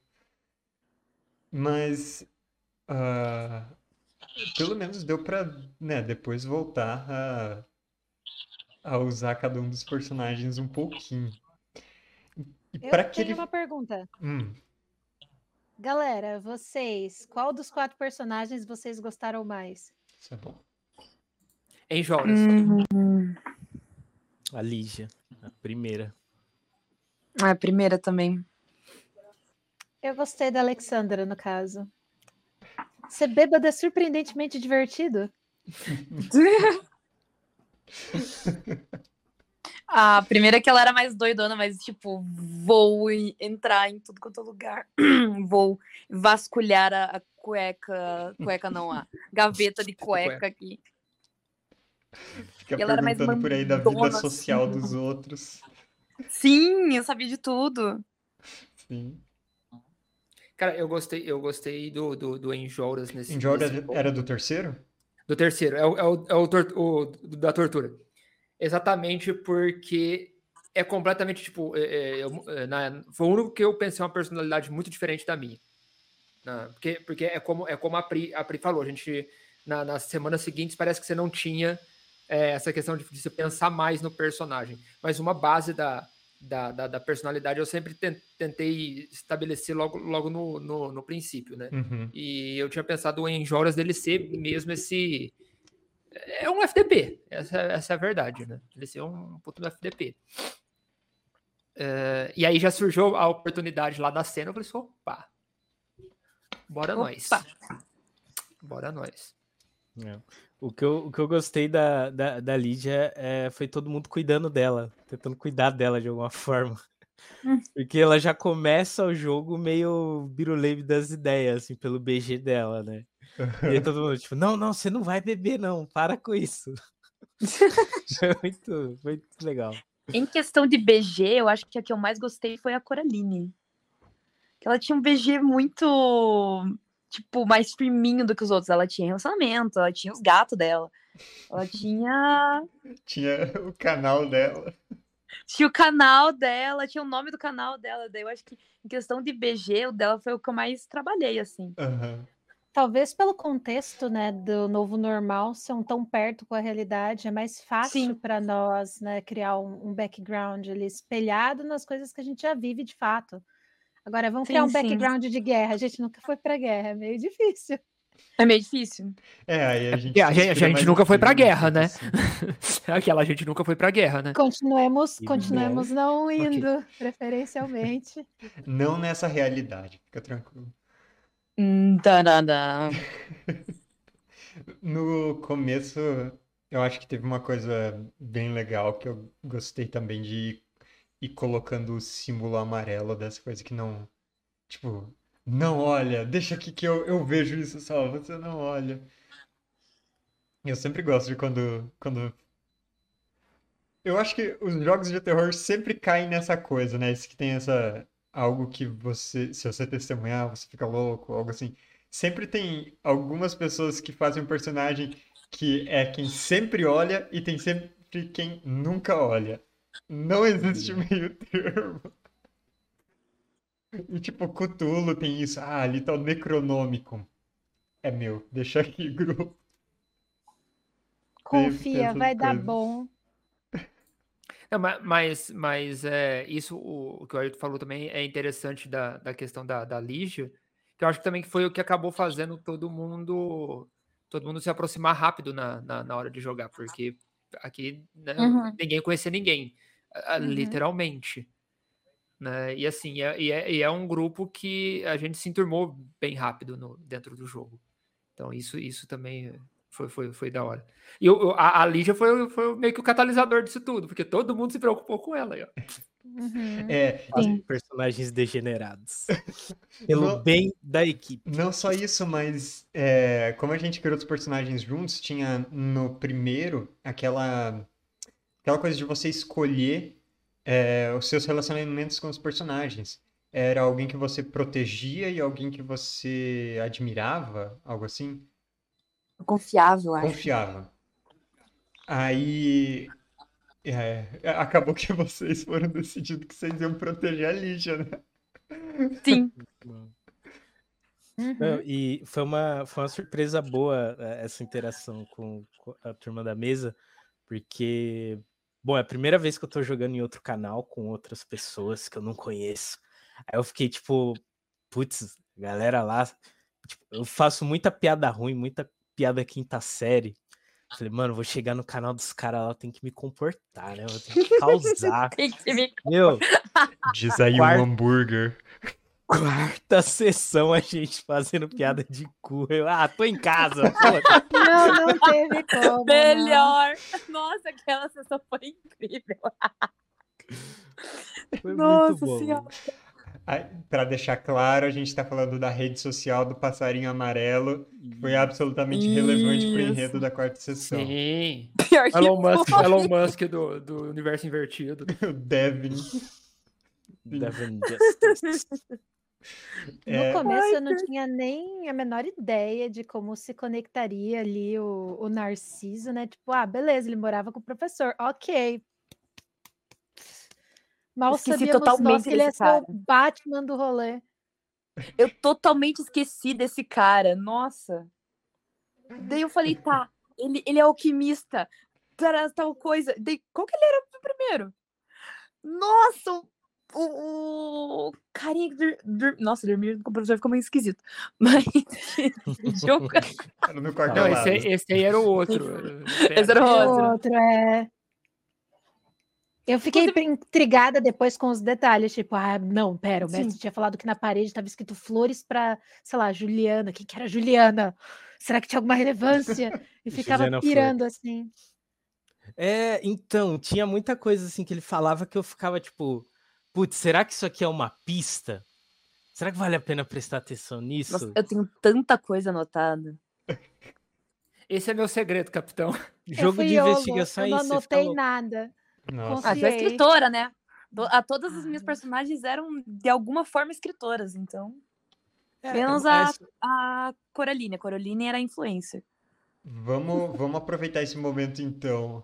Mas ah, pelo menos deu pra, né, depois voltar a, a usar cada um dos personagens um pouquinho. E Eu pra tenho aquele uma pergunta. Hum, Galera, vocês, qual dos quatro personagens vocês gostaram mais? isso é bom. Em Jonas. Hum, A Lígia, a primeira. a primeira também. Eu gostei da Alexandra, no caso. Ser bêbado é surpreendentemente divertido. A primeira é que ela era mais doidona, mas tipo, vou e- entrar em tudo quanto é lugar. vou vasculhar a, a cueca. Cueca não, a gaveta de cueca aqui. Fica E ela era mais perguntando por aí da vida mandona, social assim. dos outros. Sim, eu sabia de tudo. Sim. Cara, eu gostei, eu gostei do, do, do Enjolras nesse, ponto. era do terceiro? Do terceiro, é o, é o, é o, tor- o da tortura. Exatamente porque é completamente, tipo, é- é, é, na- foi o único que eu pensei uma personalidade muito diferente da minha. Na- porque, porque é como, é como a, Pri, a Pri falou, a gente, na, nas semanas seguintes, parece que você não tinha é, essa questão de, de você pensar mais no personagem. Mas uma base da, da, da, da personalidade eu sempre ten- tentei estabelecer logo, logo no, no, no princípio, né? Uhum. E eu tinha pensado em Joras dele ser mesmo esse. É um FDP, essa, essa é a verdade, né? Ele ser um puto do FDP. É, e aí já surgiu a oportunidade lá da cena, eu falei assim, opa, bora nós. Opa. Bora nós. É. O que eu, o que eu gostei da, da, da Lídia é, foi todo mundo cuidando dela, tentando cuidar dela de alguma forma. Hum. Porque ela já começa o jogo meio biruleibe das ideias, assim, pelo BG dela, né? E aí todo mundo, tipo, não, não, você não vai beber, não, para com isso. foi muito, foi muito legal. Em questão de BG, eu acho que a que eu mais gostei foi a Coraline. Ela tinha um BG muito, tipo, mais firminho do que os outros. Ela tinha relacionamento, ela tinha os gatos dela. Ela tinha, Tinha o canal dela. tinha o canal dela, tinha o nome do canal dela. Daí eu acho que em questão de BG, o dela foi o que eu mais trabalhei, assim. Aham. Talvez pelo contexto, né, do novo normal, ser tão perto com a realidade, é mais fácil para nós, né, criar um, um background ali espelhado nas coisas que a gente já vive de fato. Agora, vamos criar um Sim, sim. background de guerra. A gente nunca foi para guerra, é meio difícil. É meio difícil. É, aí a gente. É, a gente- a gente nunca foi pra filmes, guerra, né? assim. Aquela gente nunca foi pra guerra, né? Continuemos, continuemos não indo, preferencialmente. Não nessa realidade, fica tranquilo. Hum, tarará. No começo, eu acho que teve uma coisa bem legal que eu gostei também de ir colocando o símbolo amarelo dessa coisa que não. Tipo, não olha, deixa aqui que eu, eu vejo isso só, você não olha. Eu sempre gosto de quando, quando. Eu acho que os jogos de terror sempre caem nessa coisa, né? Esse que tem essa. Algo que você. Se você testemunhar, você fica louco, algo assim. Sempre tem algumas pessoas que fazem um personagem que é quem sempre olha e tem sempre quem nunca olha. Não existe meio termo. E tipo, Cthulhu tem isso. Ah, ali tá o Necronômico. É meu, deixa aqui, grupo. Confia, vai dar coisas. bom. Não, ma- mas, mas é, isso, o, o que o Ayrton falou também é interessante da, da questão da, da Lígia, que eu acho que também que foi o que acabou fazendo todo mundo todo mundo se aproximar rápido na, na, na hora de jogar, porque aqui né, Uhum. ninguém conhecia ninguém, Uhum. literalmente. Né? E assim, é, e, é, e é um grupo que a gente se enturmou bem rápido no, dentro do jogo. Então isso, isso também foi, foi, foi da hora. E o- a, a Lígia foi, foi meio que o catalisador disso tudo, porque todo mundo se preocupou com ela. ó. Uhum. É, Os Sim. personagens degenerados. Pelo Não- bem da equipe. Não só isso, mas é, como a gente criou os personagens juntos, tinha no primeiro aquela, aquela coisa de você escolher é, os seus relacionamentos com os personagens. Era alguém que você protegia e alguém que você admirava, algo assim, Confiável, eu acho. confiava. Aí é, acabou que vocês foram decidindo que vocês iam proteger a Lígia, né? Sim. Uhum. Não, e foi uma, foi uma surpresa boa eh, essa interação com, com a turma da mesa, porque, bom, é a primeira vez que eu tô jogando em outro canal com outras pessoas que eu não conheço. Aí eu fiquei tipo, putz, galera lá, tipo, eu faço muita piada ruim, muita piada quinta série. Falei, mano, vou chegar no canal dos caras lá, eu tenho que me comportar, né? Eu tenho que causar. Tem que me... Meu, Diz aí um Quarto- hambúrguer. Quarta sessão a gente fazendo piada de cu. Eu, ah, tô em casa. foda. Não, não teve como. não. Melhor. Nossa, aquela sessão foi incrível. Foi Nossa muito bom. Senhora. Para deixar claro, a gente está falando da rede social do Passarinho Amarelo, que foi absolutamente relevante para o enredo Isso. da quarta sessão. Sim. Pior que Elon Musk. Elon Musk do, do universo invertido. O Devin. Devin Justice. No É, começo eu não tinha nem a menor ideia de como se conectaria ali o, o Narciso, né? Tipo, ah, beleza, ele morava com o professor, ok. Mal Esqueci sabíamos nós totalmente que ele ser cara. o Batman do rolê. Eu totalmente esqueci desse cara. Nossa. Daí eu falei, tá, ele, ele é alquimista. Para tal coisa. Daí, qual que ele era o primeiro? Nossa, o, o, o carinha que dur, dur- Nossa, dormir com o professor ficou meio esquisito. Mas jogo. era no Não, esse, aí- esse aí era o outro. Esse era o o outro. outro é. Eu fiquei intrigada depois com os detalhes, tipo, ah, não, pera, o mestre Sim. tinha falado que na parede estava escrito flores para, sei lá, Juliana. Quem que era Juliana? Será que tinha alguma relevância? E ficava Juliana Flor. pirando assim. É, então, tinha muita coisa assim que ele falava que eu ficava tipo, putz, será que isso aqui é uma pista? Será que vale a pena prestar atenção nisso? Nossa, eu tenho tanta coisa anotada. Esse é meu segredo, capitão. Eu Jogo de YOLO, investigação eu aí, não você fica anotei nada. Nossa, Ah, Confiei. escritora, né? A todas as minhas Ah. personagens eram, de alguma forma, escritoras, então. É, Menos é, a, a Coraline. A Coraline era influencer. vamos, vamos aproveitar esse momento então.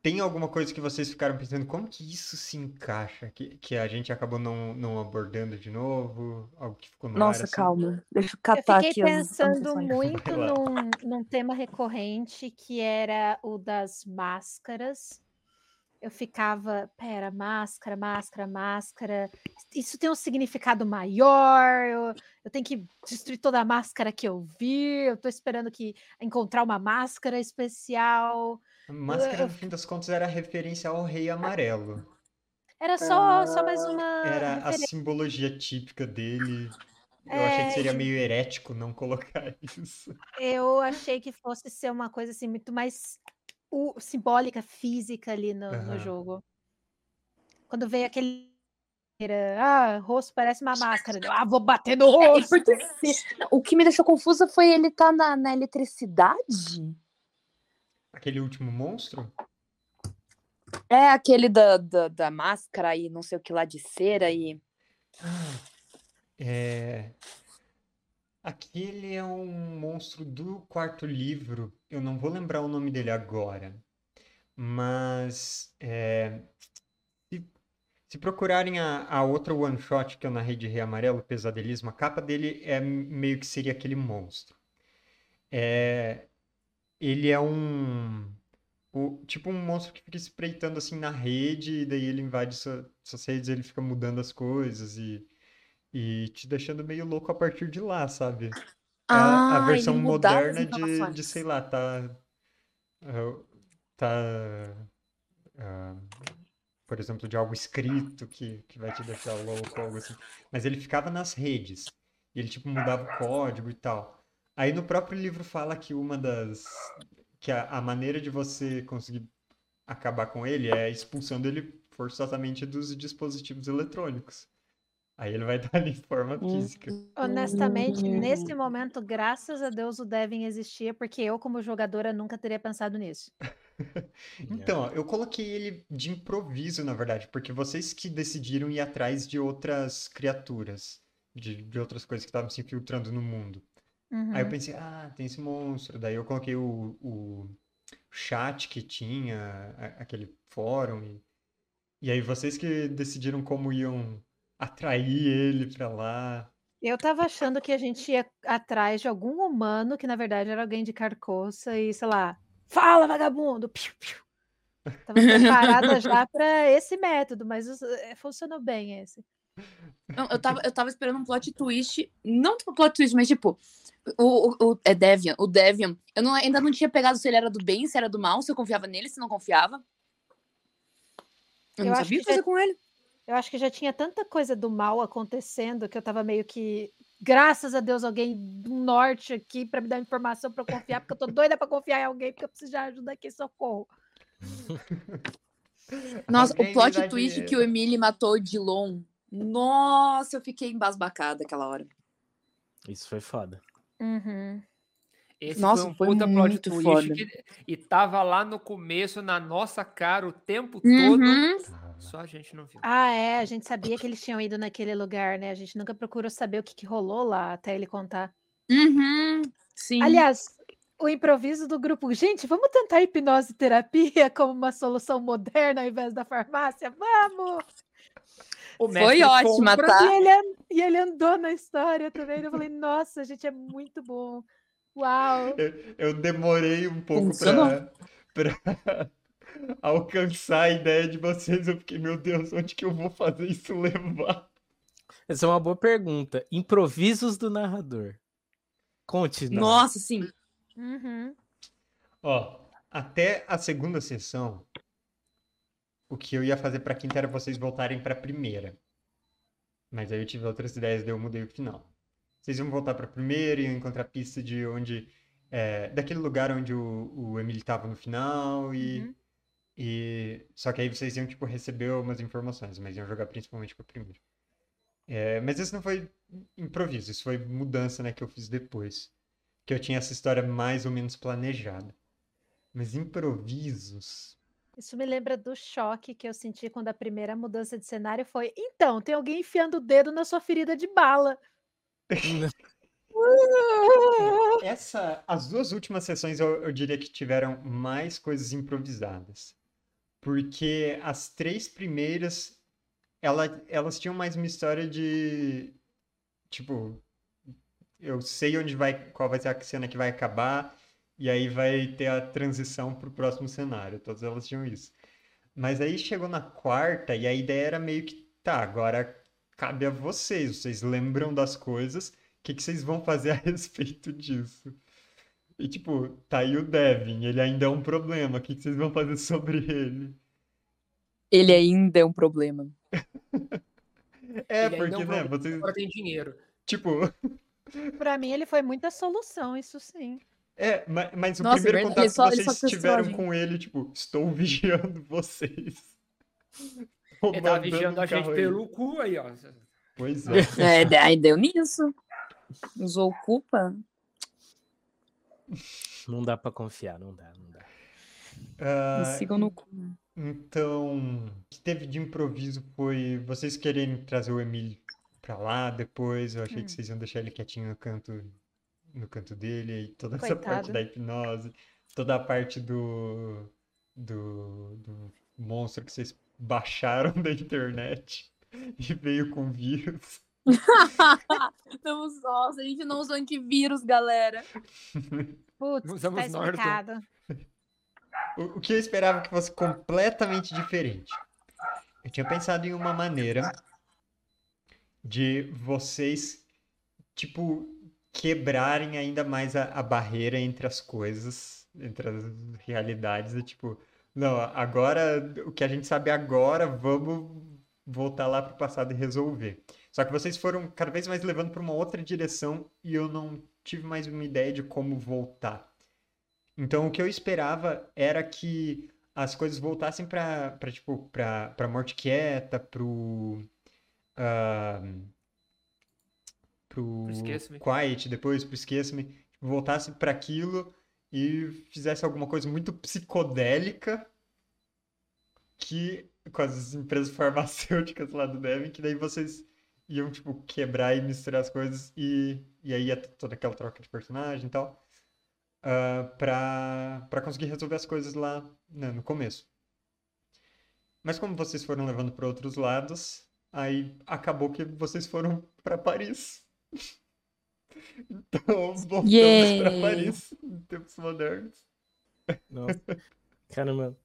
Tem alguma coisa que vocês ficaram pensando, como que isso se encaixa? Que, que a gente acabou não, não abordando de novo? Algo que ficou no ar Nossa, assim? calma. Deixa eu Eu catar fiquei aqui pensando muito num, num tema recorrente que era o das máscaras. Eu ficava, pera, máscara, máscara, máscara. Isso tem um significado maior. Eu, eu tenho que destruir toda a máscara que eu vi. Eu tô esperando que encontrar uma máscara especial. A máscara, no fim das contas, era referência ao Rei Amarelo. Era só, só mais uma Era a simbologia típica dele. Eu achei que É, seria meio herético não colocar isso. Eu achei que fosse ser uma coisa assim muito mais o- simbólica, física ali no, no Aham. jogo. Quando veio aquele. Ah, rosto parece uma máscara. Ah, vou bater no É, rosto. porque se- o que me deixou confusa foi ele estar na, na eletricidade? Aquele último monstro? É aquele da, da, da máscara e não sei o que lá de cera e. É... Aquele é um monstro do quarto livro. Eu não vou lembrar o nome dele agora. Mas é, se, se procurarem a, a outra one shot que eu narrei de Rei Amarelo, Pesadelismo, a capa dele é meio que seria aquele monstro. É, ele é um o- tipo um monstro que fica espreitando assim na rede, e daí ele invade sua- suas redes, ele fica mudando as coisas e e te deixando meio louco a partir de lá, sabe? É a, a Ah, versão moderna de, de, sei lá, tá, ah, tá, ah, por exemplo, de algo escrito que, que vai te deixar louco, algo assim. Mas ele ficava nas redes, e ele, tipo, mudava o código e tal. Aí no próprio livro fala que uma das, que a, a maneira de você conseguir acabar com ele é expulsando ele forçosamente dos dispositivos eletrônicos. Aí ele vai estar ali em forma física. Honestamente, nesse Hum. momento, graças a Deus, o Devin existia, porque eu, como jogadora, nunca teria pensado nisso. Então, ó, eu coloquei ele de improviso, na verdade, porque vocês que decidiram ir atrás de outras criaturas, de, de outras coisas que estavam se infiltrando no mundo. Aí eu Uhum. pensei, ah, tem esse monstro. Daí eu coloquei o, o chat que tinha, a- aquele fórum. E, e aí vocês que decidiram como iam atrair ele pra lá. Eu tava achando que a gente ia atrás de algum humano, que na verdade era alguém de carcoça, e sei lá, fala, vagabundo! Piu, piu. Tava preparada já para esse método, mas eh, funcionou bem esse. Não, eu, tava, eu tava esperando um plot twist. Não tipo plot twist, mas tipo. O, o, o- é Devian. O Devian. Eu não- ainda não tinha pegado se ele era do bem, se era do mal, se eu confiava nele, se não confiava. Eu Eu não sabia o que que fazer já- com ele. Eu acho que já tinha tanta coisa do mal acontecendo que eu tava meio que. Graças a Deus, alguém do norte aqui para me dar informação para eu confiar, porque eu tô doida para confiar em alguém, porque eu preciso de ajuda aqui, socorro. Nossa, Alguém o plot twist que dinheiro. o Emily matou o Dilon. Nossa, eu fiquei embasbacada aquela hora. Isso foi foda. Uhum. Esse Nossa, foi um foi puta plot twist que- e tava lá no começo, na nossa cara, o tempo Uhum. todo. Só a gente não viu. Ah, é, a gente sabia que eles tinham ido naquele lugar, né? A gente nunca procurou saber o que, que rolou lá até ele contar. Uhum. Sim. Aliás, o improviso do grupo. Gente, vamos tentar hipnose terapia como uma solução moderna ao invés da farmácia? Vamos! O Foi ótima, compra- tá? E, ele, e ele andou na história também. Eu falei, nossa, gente, é muito bom. Uau! Eu demorei um pouco Funcionou. alcançar a ideia de vocês. Eu fiquei, meu Deus, onde que eu vou fazer isso levar? Essa é uma boa pergunta. Improvisos do narrador. Conte, Ná. Nossa, sim. Uhum. Ó, até a segunda sessão, o que eu ia fazer pra quinta era vocês voltarem pra primeira. Mas aí eu tive outras ideias, daí eu mudei o final. Vocês iam voltar pra primeira, iam encontrar a pista de onde. é, daquele lugar onde o, o Emily tava no final e. Uhum. E só que aí vocês iam tipo receber umas informações, mas iam jogar principalmente com a primeira. É, mas isso não foi improviso, isso foi mudança, né, que eu fiz depois, que eu tinha essa história mais ou menos planejada. Mas improvisos. Isso me lembra do choque que eu senti quando a primeira mudança de cenário foi: então, tem alguém enfiando o dedo na sua ferida de bala. Essa, as duas últimas sessões eu, eu diria que tiveram mais coisas improvisadas. Porque as três primeiras, ela, elas tinham mais uma história de. Tipo, eu sei onde vai, qual vai ser a cena que vai acabar, e aí vai ter a transição pro próximo cenário. Todas elas tinham isso. Mas aí chegou na quarta, e a ideia era meio que, tá, agora cabe a vocês. Vocês lembram das coisas, o que que vocês vão fazer a respeito disso? E tipo, tá aí o Devin, ele ainda é um problema, o que que vocês vão fazer sobre ele? Ele ainda é um problema. É, Ele ainda é um porque, né, problema, vocês, Agora tem dinheiro. tipo, Pra mim, ele foi muita solução, isso sim. é, ma- mas, o Nossa, primeiro verdade, contato só- que vocês tiveram com ele, tipo, estou vigiando vocês. Ele tava mandando vigiando a gente aí. pelo cu aí, ó. Pois é. É, daí deu nisso. Usou culpa. Não dá pra confiar, não dá, não dá. Ah, Me sigam no cu. Então, o que teve de improviso foi vocês quererem trazer o Emílio pra lá depois. Eu achei que Hum. vocês iam deixar ele quietinho no canto, no canto dele, e toda essa parte Coitado. da hipnose, toda a parte do, do, do monstro que vocês baixaram da internet e veio com vírus. Não, nossa, a gente não usou antivírus, galera. Putz, Usamos tá explicado. O, o que eu esperava que fosse completamente diferente. Eu tinha pensado em uma maneira de vocês, tipo, quebrarem ainda mais a, a barreira entre as coisas, entre as realidades. E, tipo, não, agora, o que a gente sabe agora, vamos voltar lá pro passado e resolver. Só que vocês foram cada vez mais levando para uma outra direção e eu não tive mais uma ideia de como voltar. Então, o que eu esperava era que as coisas voltassem para para tipo para para morte quieta, pro ah, pro quiet, depois pro esqueça-me, tipo, voltasse para aquilo e fizesse alguma coisa muito psicodélica que com as empresas farmacêuticas lá do Devin, que daí vocês iam tipo quebrar e misturar as coisas e e aí ia toda aquela troca de personagem e tal ah, pra, pra conseguir resolver as coisas lá né, no começo. Mas como vocês foram levando para outros lados, aí acabou que vocês foram para Paris. Então, voltamos para Yay! Paris em tempos modernos. Nossa. Caramba.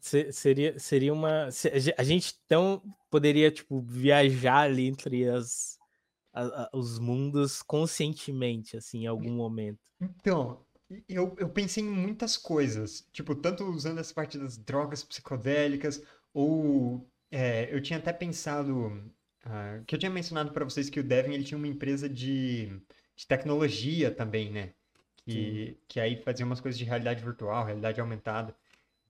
Se- Seria, seria uma. a ge- A gente então poderia, tipo, viajar ali entre as, a- a- os mundos conscientemente, assim, em algum momento. Então, eu, eu pensei em muitas coisas. Tipo, tanto usando essa parte das drogas psicodélicas, ou é, eu tinha até pensado ah, que eu tinha mencionado para vocês que o Devin ele tinha uma empresa de, de tecnologia também, né? Que, que aí fazia umas coisas de realidade virtual, realidade aumentada,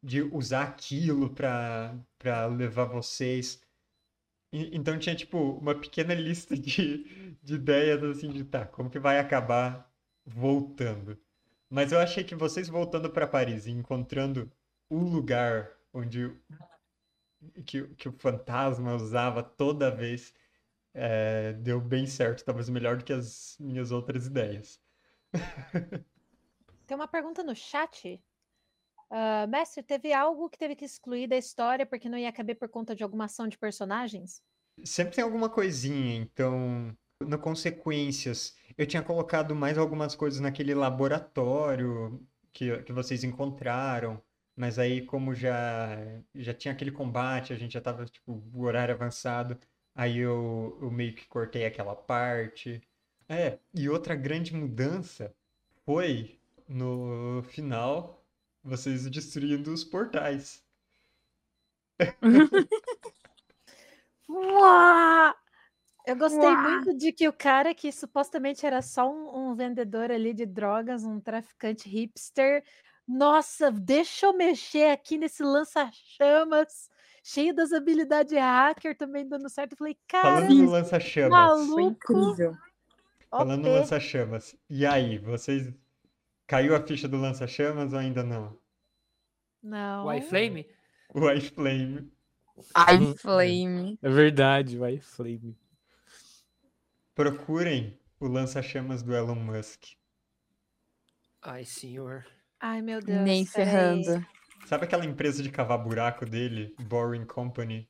de usar aquilo para para levar vocês. E- Então tinha tipo uma pequena lista de, de ideias assim de tá, como que vai acabar voltando. Mas eu achei que vocês voltando para Paris e encontrando o lugar onde que, que o fantasma usava toda vez é, deu bem certo, talvez melhor do que as minhas outras ideias. Tem uma pergunta no chat. Ah, mestre, teve algo que teve que excluir da história porque não ia caber por conta de alguma ação de personagens? Sempre tem alguma coisinha, então, no Consequências, eu tinha colocado mais algumas coisas naquele laboratório que, que vocês encontraram, mas aí como já, já tinha aquele combate, a gente já tava, tipo, o horário avançado, aí eu, eu meio que cortei aquela parte. É, e outra grande mudança foi no final, vocês destruindo os portais. Uá! Eu gostei Uá! muito de que o cara que supostamente era só um, um vendedor ali de drogas, um traficante hipster. Nossa, deixa eu mexer aqui nesse lança-chamas, cheio das habilidades hacker também dando certo. Eu falei, cara, Falando no lança-chamas. Maluco. Falando no lança-chamas. E aí, vocês. Caiu a ficha do lança-chamas ou ainda não? Não. O iFlame? O iFlame. Ai, Flame. É verdade, vai Flame. Procurem o lança-chamas do Elon Musk. Ai, senhor. Ai, meu Deus. Nem ferrando. Sabe aquela empresa de cavar buraco dele, Boring Company?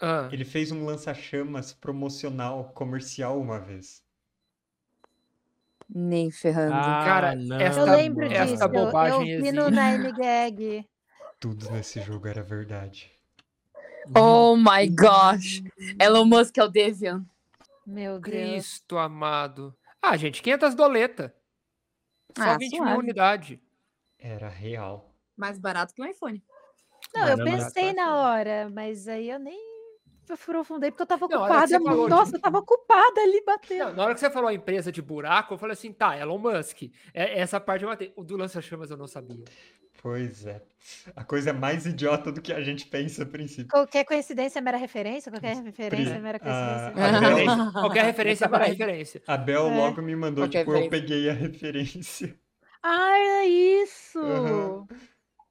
Ah, Ele fez um lança-chamas promocional, comercial uma vez. Nem ferrando. Ah, Cara, não, essa- Eu lembro essa disso. eu- bobagem eu vi no. Nine Gag. Tudo nesse jogo era verdade. Oh my gosh. Elon Musk é o Devian. Meu Deus. Cristo amado. Ah, gente, 500 doleta. Só Ah, 20 suave. mil unidade. Era real. Mais barato que um iPhone. Não, eu não, não. pensei na hora, mas aí eu nem aprofundei porque eu tava Não, ocupada. Nossa, de- eu tava ocupada ali batendo. Não, na hora que você falou a empresa de buraco, eu falei assim, tá, Elon Musk. É, essa parte eu matei. O do lança-chamas eu não sabia. Pois é. A coisa é mais idiota do que a gente pensa a princípio. Qualquer coincidência é mera referência, qualquer referência é mera a- coincidência. a. Qualquer referência é Verdade. referência. A Bel É. logo me mandou, Qualquer tipo, eu peguei a referência. Ah, era isso! Aham.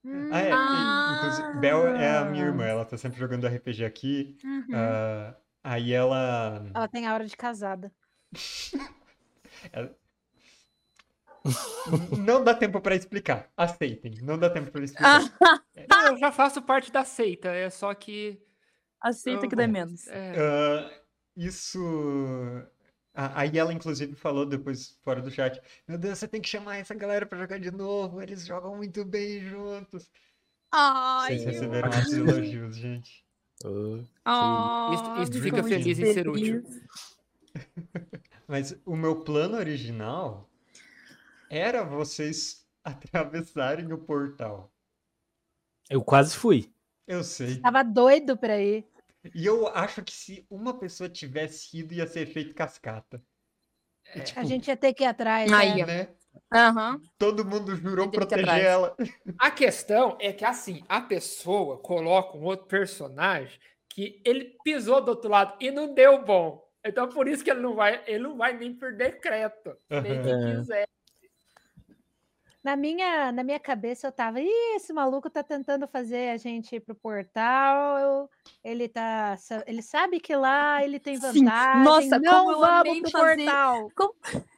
Hum, Ah, é. inclusive, Bel é a minha Ah. irmã, ela tá sempre jogando RPG aqui. Uhum. ah, aí ela. Ela tem a hora de casada. Não dá tempo pra explicar. Aceitem, não dá tempo pra explicar. Não, eu já faço parte da seita, é só que. Aceita Eu- que dá menos. é, Ah, isso. Ah, aí ela, inclusive, falou depois, fora do chat: Meu Deus, você tem que chamar essa galera pra jogar de novo. Eles jogam muito bem juntos. Ai, Vocês receberam esses elogios, gente. Oh, Oh, Isto- isto fico fica feliz em ser útil. Mas o meu plano original era vocês atravessarem o portal. eu quase fui. Eu sei. Tava doido pra ir. E eu acho que se uma pessoa tivesse ido, ia ser efeito cascata. E, É. tipo, A gente ia ter que ir atrás. Aí, é. né? Aham. Todo mundo jurou proteger ela. A questão é que, assim, a pessoa coloca um outro personagem que ele pisou do outro lado e não deu bom. Então, por isso que ele não vai, ele não vai nem por decreto. Nem que quiser. Na minha, na minha cabeça eu tava, Ih, esse maluco tá tentando fazer a gente ir pro portal. Ele tá, ele sabe que lá ele tem Sim. vantagem. Nossa, não como vamos pro fazer- portal.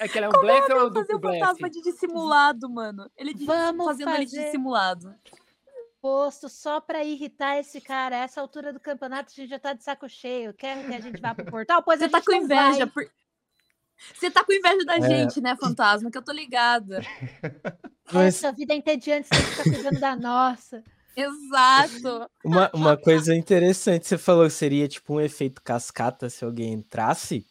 É que ele é um blefe ou é um Fazer o fantasma de dissimulado, mano. Ele de- Vamos fazendo ele de fazer- dissimulado. Posto só pra irritar esse cara. A essa altura do campeonato a gente já tá de saco cheio. Quer que a gente vá pro portal? Pois a Você tá gente com não inveja. vai. por- Você tá com inveja da É. gente, né, fantasma? Que eu tô ligada. Mas Essa vida é entediante, você ficar cuidando da nossa. Exato. uma, uma coisa interessante, você falou que seria tipo um efeito cascata se alguém entrasse.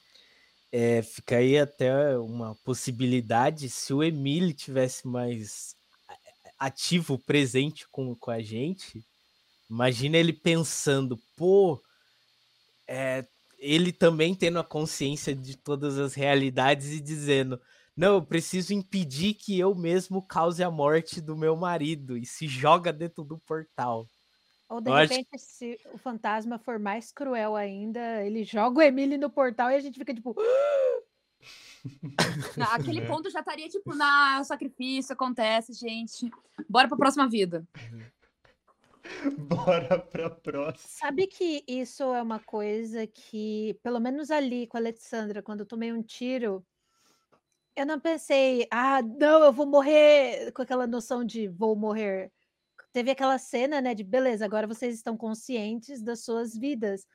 É, fica aí até uma possibilidade se o Emílio tivesse mais ativo, presente com, com a gente, Imagina ele pensando, pô, é, ele também tendo a consciência de todas as realidades e dizendo: Não, eu preciso impedir que eu mesmo cause a morte do meu marido e se joga dentro do portal. Ou de Eu acho- repente, se o fantasma for mais cruel ainda, ele joga o Emily no portal e a gente fica tipo. Aquele Né? ponto já estaria, tipo, na sacrifício, acontece, gente. Bora pra próxima vida. Bora pra próxima. Sabe que isso é uma coisa que, pelo menos ali com a Alexandra, quando eu tomei um tiro, eu não pensei, ah, não, eu vou morrer com aquela noção de vou morrer. Teve aquela cena, né, de beleza, agora vocês estão conscientes das suas vidas.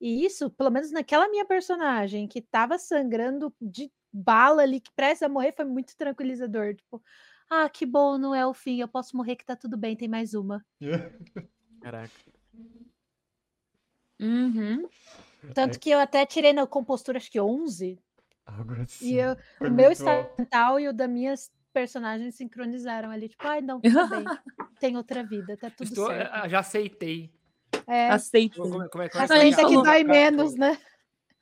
E isso, pelo menos naquela minha personagem, que tava sangrando de bala ali, que prestes a morrer, foi muito tranquilizador. Tipo, ah, que bom, não é o fim, eu posso morrer que tá tudo bem, tem mais uma. Caraca. Uhum. Tanto que eu até tirei na compostura, acho que 11, Algo assim. E eu, o meu mental e o das minhas personagens sincronizaram ali. Tipo, ai, não, tudo bem. Tem outra vida, tá tudo Estou, certo. ah, já aceitei. É, Aceito. Como, é- como é que vai Mas a gente aceita que falou- dói menos, né?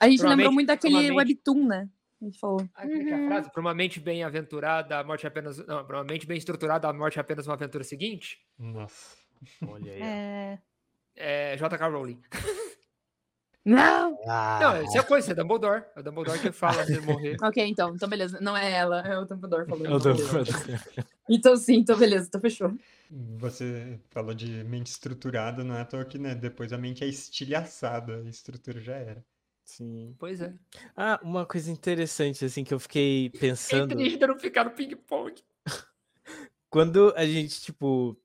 A gente lembrou muito daquele webtoon, né? A gente falou. Ah, é é a Uhum. frase? Para uma mente bem aventurada, a morte é apenas. Não, para uma mente bem estruturada, a morte é apenas uma aventura seguinte. Nossa. Olha aí. É, É J.K. Rowling. Não! Ah, Não, isso é coisa, isso é Dumbledore. É o Dumbledore que fala antes de morrer. Ok, então. Então, beleza. Não é ela, é o Dumbledore falando. eu Então, tô- beleza. Então, sim, então, beleza. Então, fechou. Você falou de mente estruturada, não é à toa que, né? Depois a mente é estilhaçada, a estrutura já era. Sim. Pois é. Ah, uma coisa interessante, assim, que eu fiquei É pensando. triste não ficar no ping-pong. Quando a gente, tipo.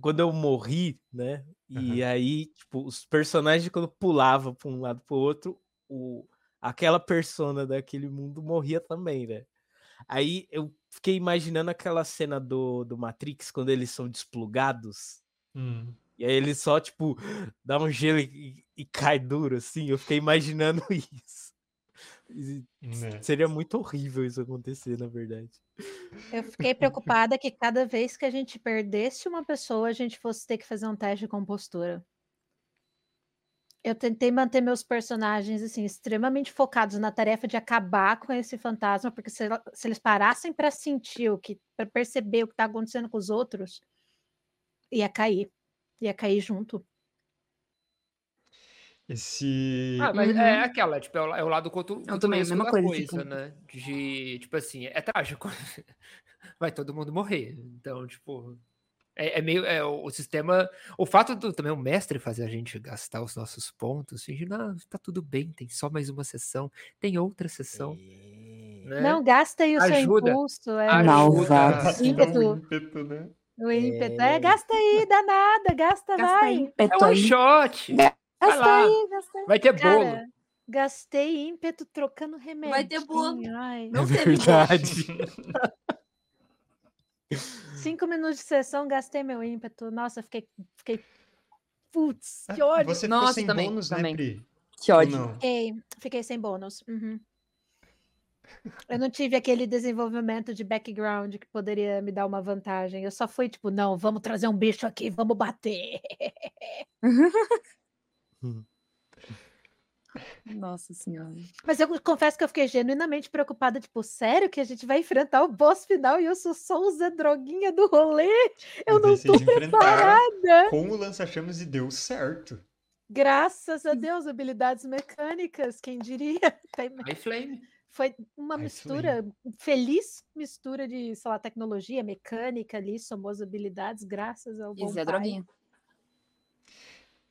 Quando eu morri, né? E aí, tipo, os personagens, quando pulavam pra um lado pro outro, o, aquela persona daquele mundo morria também, né? Aí eu fiquei imaginando aquela cena do, do Matrix, quando eles são desplugados. Hum. E aí ele só, tipo, dá um gelo e, e cai duro, assim. Eu fiquei imaginando isso. E Né? Seria muito horrível isso acontecer, na verdade. eu fiquei preocupada que cada vez que a gente perdesse uma pessoa, a gente fosse ter que fazer um teste de compostura. Eu tentei manter meus personagens assim extremamente focados na tarefa de acabar com esse fantasma, porque se, se eles parassem para sentir o que, para perceber o que tá acontecendo com os outros, ia cair, ia cair junto. Esse. Ah, mas Uhum. é aquela, tipo, é o, é o lado cultu Eu também, culturesco mesma coisa, coisa, tipo. né? De, tipo assim, é trágico. Vai todo mundo morrer. Então, tipo, é, é meio, é o, o sistema, o fato do também o mestre fazer a gente gastar os nossos pontos, fingir, não, tá tudo bem, tem só mais uma sessão, tem outra sessão, né? Não, gasta aí o seu Ajuda. impulso, é, Ajuda a- um ímpeto. ímpeto, né? O ímpeto. É, É. gasta aí, danada, gasta, Gasta vai. aí, É um shot. Vai Gasta lá. aí, gasta aí. Vai ter bolo. Cara, gastei ímpeto trocando remédio. Vai ter bolo. Ai, Não é verdade. cinco minutos de sessão, gastei meu ímpeto. Nossa, fiquei. fiquei... Putz, que Ah, ódio. Você ficou Nossa, sem também, bônus, também. né, Pri? Que ódio. Não. Fiquei, fiquei sem bônus. Uhum. Eu não tive aquele desenvolvimento de background que poderia me dar uma vantagem. Eu só fui tipo, não, vamos trazer um bicho aqui, vamos bater. Nossa senhora. Mas eu confesso que eu fiquei genuinamente preocupada, tipo, sério que a gente vai enfrentar o boss final e eu sou só o Zé Droguinha do rolê? Eu Mas não tô preparada. com o lança-chamas e deu certo. Graças a Deus, habilidades mecânicas, quem diria? Tem- Aí flame. Foi uma Ai, mistura, feliz mistura de, sei lá, tecnologia, mecânica ali, somou as habilidades, graças ao E bom Zé pai. Droguinha.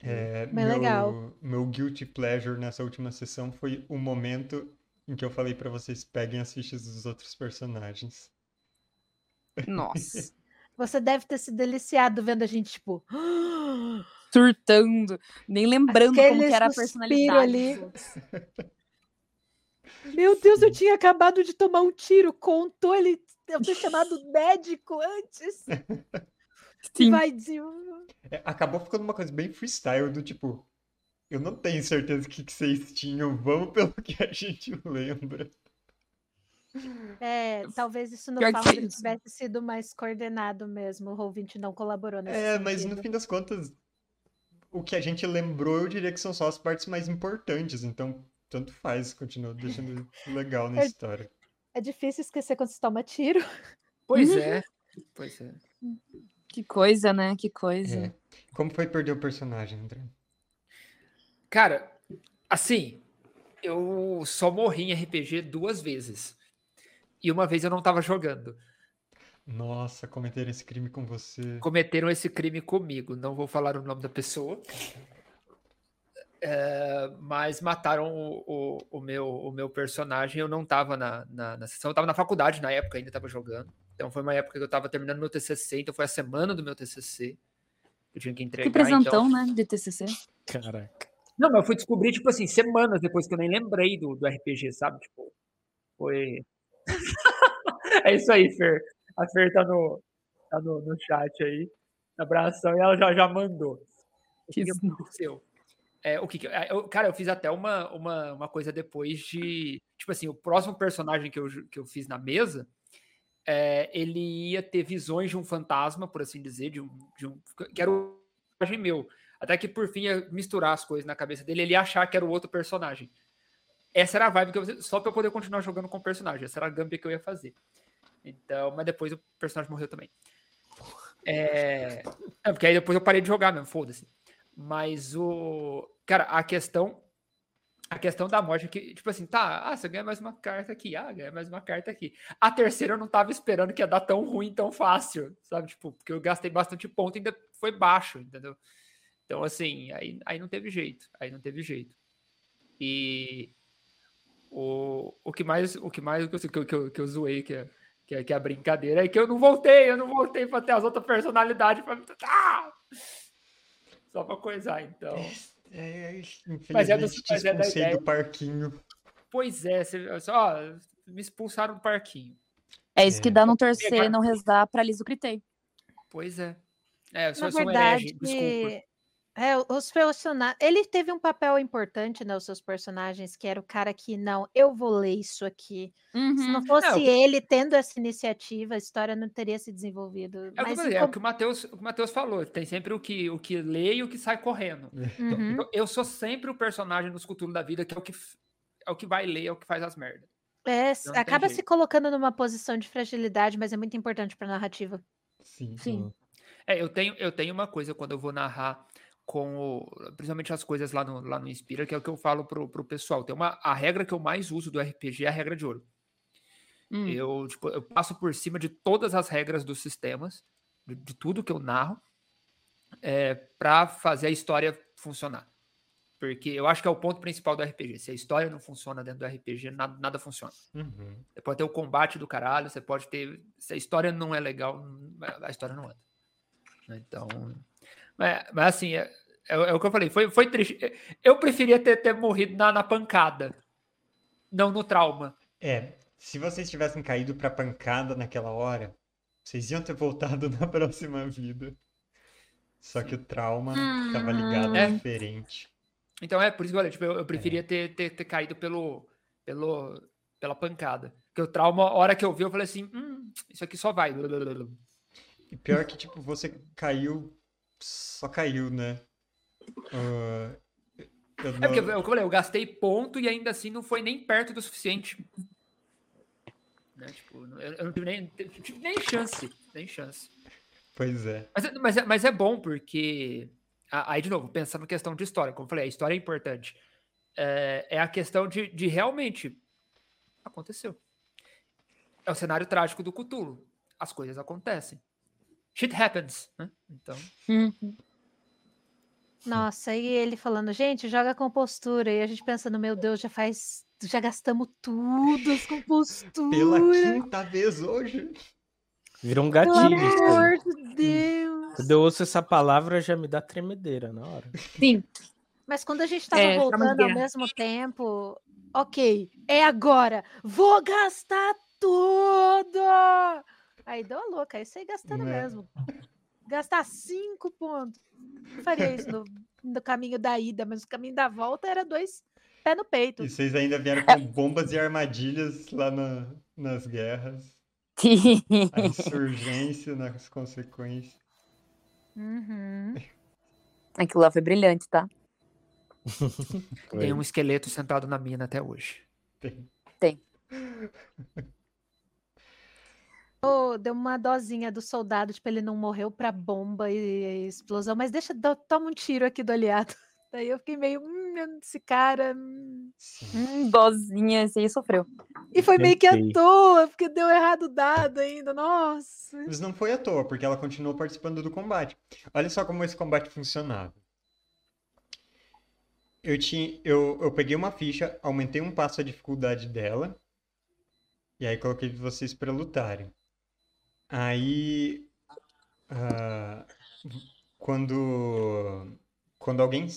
É, Bem meu, legal. meu guilty pleasure nessa última sessão foi o momento em que eu falei pra vocês peguem as fichas dos outros personagens. Nossa. Você deve ter se deliciado vendo a gente, tipo, Surtando. Nem lembrando como Aquele que era a suspiro personalidade. ali. dos outros. meu Deus, eu tinha acabado de tomar um tiro, contou ele, eu ter chamado médico antes. Sim. Vai de... É, acabou ficando uma coisa bem freestyle do tipo, eu não tenho certeza o que, que vocês tinham, vamos pelo que a gente lembra. É, talvez isso no isso. tivesse sido mais coordenado mesmo. O Roll20 não colaborou nesse É, mas no sentido. fim das contas, o que a gente lembrou, eu diria que são só as partes mais importantes. Então, tanto faz, continua deixando legal na É- história. É difícil esquecer quando você toma tiro. Pois é. Pois é. Que coisa, né? Que coisa. É. Como foi perder o personagem, André? Cara, assim, eu só morri em RPG duas vezes. E uma vez eu não tava jogando. Nossa, cometeram esse crime com você. Cometeram esse crime comigo. Não vou falar o nome da pessoa. É, mas mataram o, o, o meu, o meu personagem. Eu não tava na, na, na sessão, eu tava na faculdade na época, ainda tava jogando. Então foi uma época que eu tava terminando meu TCC, então foi a semana do meu TCC. Eu tinha que entregar. Que presentão, então... né? De TCC. Caraca. Não, mas eu fui descobrir, tipo assim, semanas depois que eu nem lembrei do, do RPG, sabe? Tipo, foi. é isso aí, Fer. A Fer tá no, tá no, no chat aí. Abração, e ela já, já mandou. Que aconteceu? É, o que, que eu, cara, eu fiz até uma, uma, uma coisa depois de. Tipo assim, o próximo personagem que eu, que eu fiz na mesa, é, ele ia ter visões de um fantasma, por assim dizer, de um, de um que era o personagem meu. Até que por fim ia misturar as coisas na cabeça dele, ele ia achar que era o outro personagem. Essa era a vibe que eu só para eu poder continuar jogando com o personagem. Essa era a gambia que eu ia fazer. Então, mas depois o personagem morreu também. É, é porque aí depois eu parei de jogar mesmo, foda-se. Mas o. Cara, a questão. A questão da morte é que, tipo assim, tá, ah, você ganha mais uma carta aqui, ah, ganha mais uma carta aqui. A terceira eu não tava esperando que ia dar tão ruim, tão fácil, sabe? Tipo, porque eu gastei bastante ponto e ainda foi baixo, entendeu? Então, assim, aí, aí não teve jeito. Aí não teve jeito. E o, o que mais, o que mais que eu, que eu, que eu zoei, que é, que, é, que é a brincadeira, é que eu não voltei, eu não voltei pra ter as outras personalidades pra. Ah! Só pra coisar, então. É, infelizmente, Mas é do- mas é da ideia. do parquinho. Pois é, você, só me expulsaram do parquinho. É isso que É. dá não torcer, não rezar pra Liso Critei. Pois é. É, eu sou, Na eu sou um verdade, herege, desculpa. É, os personagens. Ele teve um papel importante, né? Os seus personagens, que era o cara que, não, eu vou ler isso aqui. Se Uhum. não fosse É, o- ele tendo essa iniciativa, a história não teria se desenvolvido. É o que, Mas falei, em é o que o Matheus, o Matheus falou. Tem sempre o que, o que lê e o que sai correndo. Então, Uhum. então, eu sou sempre o personagem dos Cthulhu da vida que é o que, é o que vai ler, é o que faz as merdas. É, não acaba se colocando numa posição de fragilidade, mas é muito importante para a narrativa. Sim. Sim. É, eu tenho, eu tenho uma coisa quando eu vou narrar com o, principalmente as coisas lá no, lá no Inspira, que é o que eu falo pro, pro pessoal. Tem uma, a regra que eu mais uso do RPG é a regra de ouro. Hum. Eu, tipo, eu passo por cima de todas as regras dos sistemas, de, de tudo que eu narro, é, para fazer a história funcionar. Porque eu acho que é o ponto principal do RPG. Se a história não funciona dentro do RPG, nada, nada funciona. Uhum. Você pode ter o combate do caralho, você pode ter. Se a história não é legal, a história não anda. Né, Então. Mas, mas assim, é, é, é o que eu falei, foi, foi triste. Eu preferia ter, ter morrido na, na pancada, não no trauma. É, se vocês tivessem caído pra pancada naquela hora, vocês iam ter voltado na próxima vida. Só que o trauma estava ligado É. diferente. Então é por isso que eu tipo, eu, eu preferia ter, ter, ter caído pelo, pelo, pela pancada. Porque o trauma, a hora que eu vi, eu falei assim: hum, isso aqui só vai. E pior que, tipo, você caiu, só caiu, né? Ah, eu É porque, não- é o que eu falei, eu gastei ponto e ainda assim não foi nem perto do suficiente. Né, tipo, eu, eu não tive nem, tive nem chance. Nem chance. Pois é. Mas, é- mas, é, mas é bom porque. Aí, de novo, pensando na questão de história, como eu falei, a história é importante. É, é a questão de, de realmente. Aconteceu. É o cenário trágico do Cthulhu. As coisas acontecem. Shit happens, né? Então. Uhum. Nossa, e ele falando, gente, joga com postura. E a gente pensando, meu Deus, já faz. Já gastamos tudo as com postura. Pela quinta vez hoje. Virou um Pelo gatilho. aí. amor de Deus. Quando eu ouço essa palavra, já me dá tremedeira na hora. Sim. Mas quando a gente tava É, voltando ao mesmo tempo, ok, é agora. Vou gastar tudo! Aí deu a louca, aí saí gastando Né? mesmo. Gastar cinco pontos. Não faria isso no, no caminho da ida, mas o caminho da volta era dois pé no peito. E vocês ainda vieram com bombas e armadilhas lá na- nas guerras. A insurgência nas consequências. Uhum. Aquilo lá foi brilhante, tá? Tem um esqueleto sentado na mina até hoje. Ô, deu uma dosinha do soldado, tipo, ele não morreu pra bomba e, e explosão, mas deixa, dá- toma um tiro aqui do aliado. Daí eu fiquei meio, hum, esse cara. hum. Hum, dozinha, esse aí sofreu. E foi meio que à toa, porque deu errado o dado ainda. Nossa. Mas não foi à toa, porque ela continuou participando do combate. Olha só como esse combate funcionava. Eu tinha, eu, eu peguei uma ficha, aumentei um passo a dificuldade dela, e aí coloquei vocês para lutarem. Aí, ah, quando, quando alguém,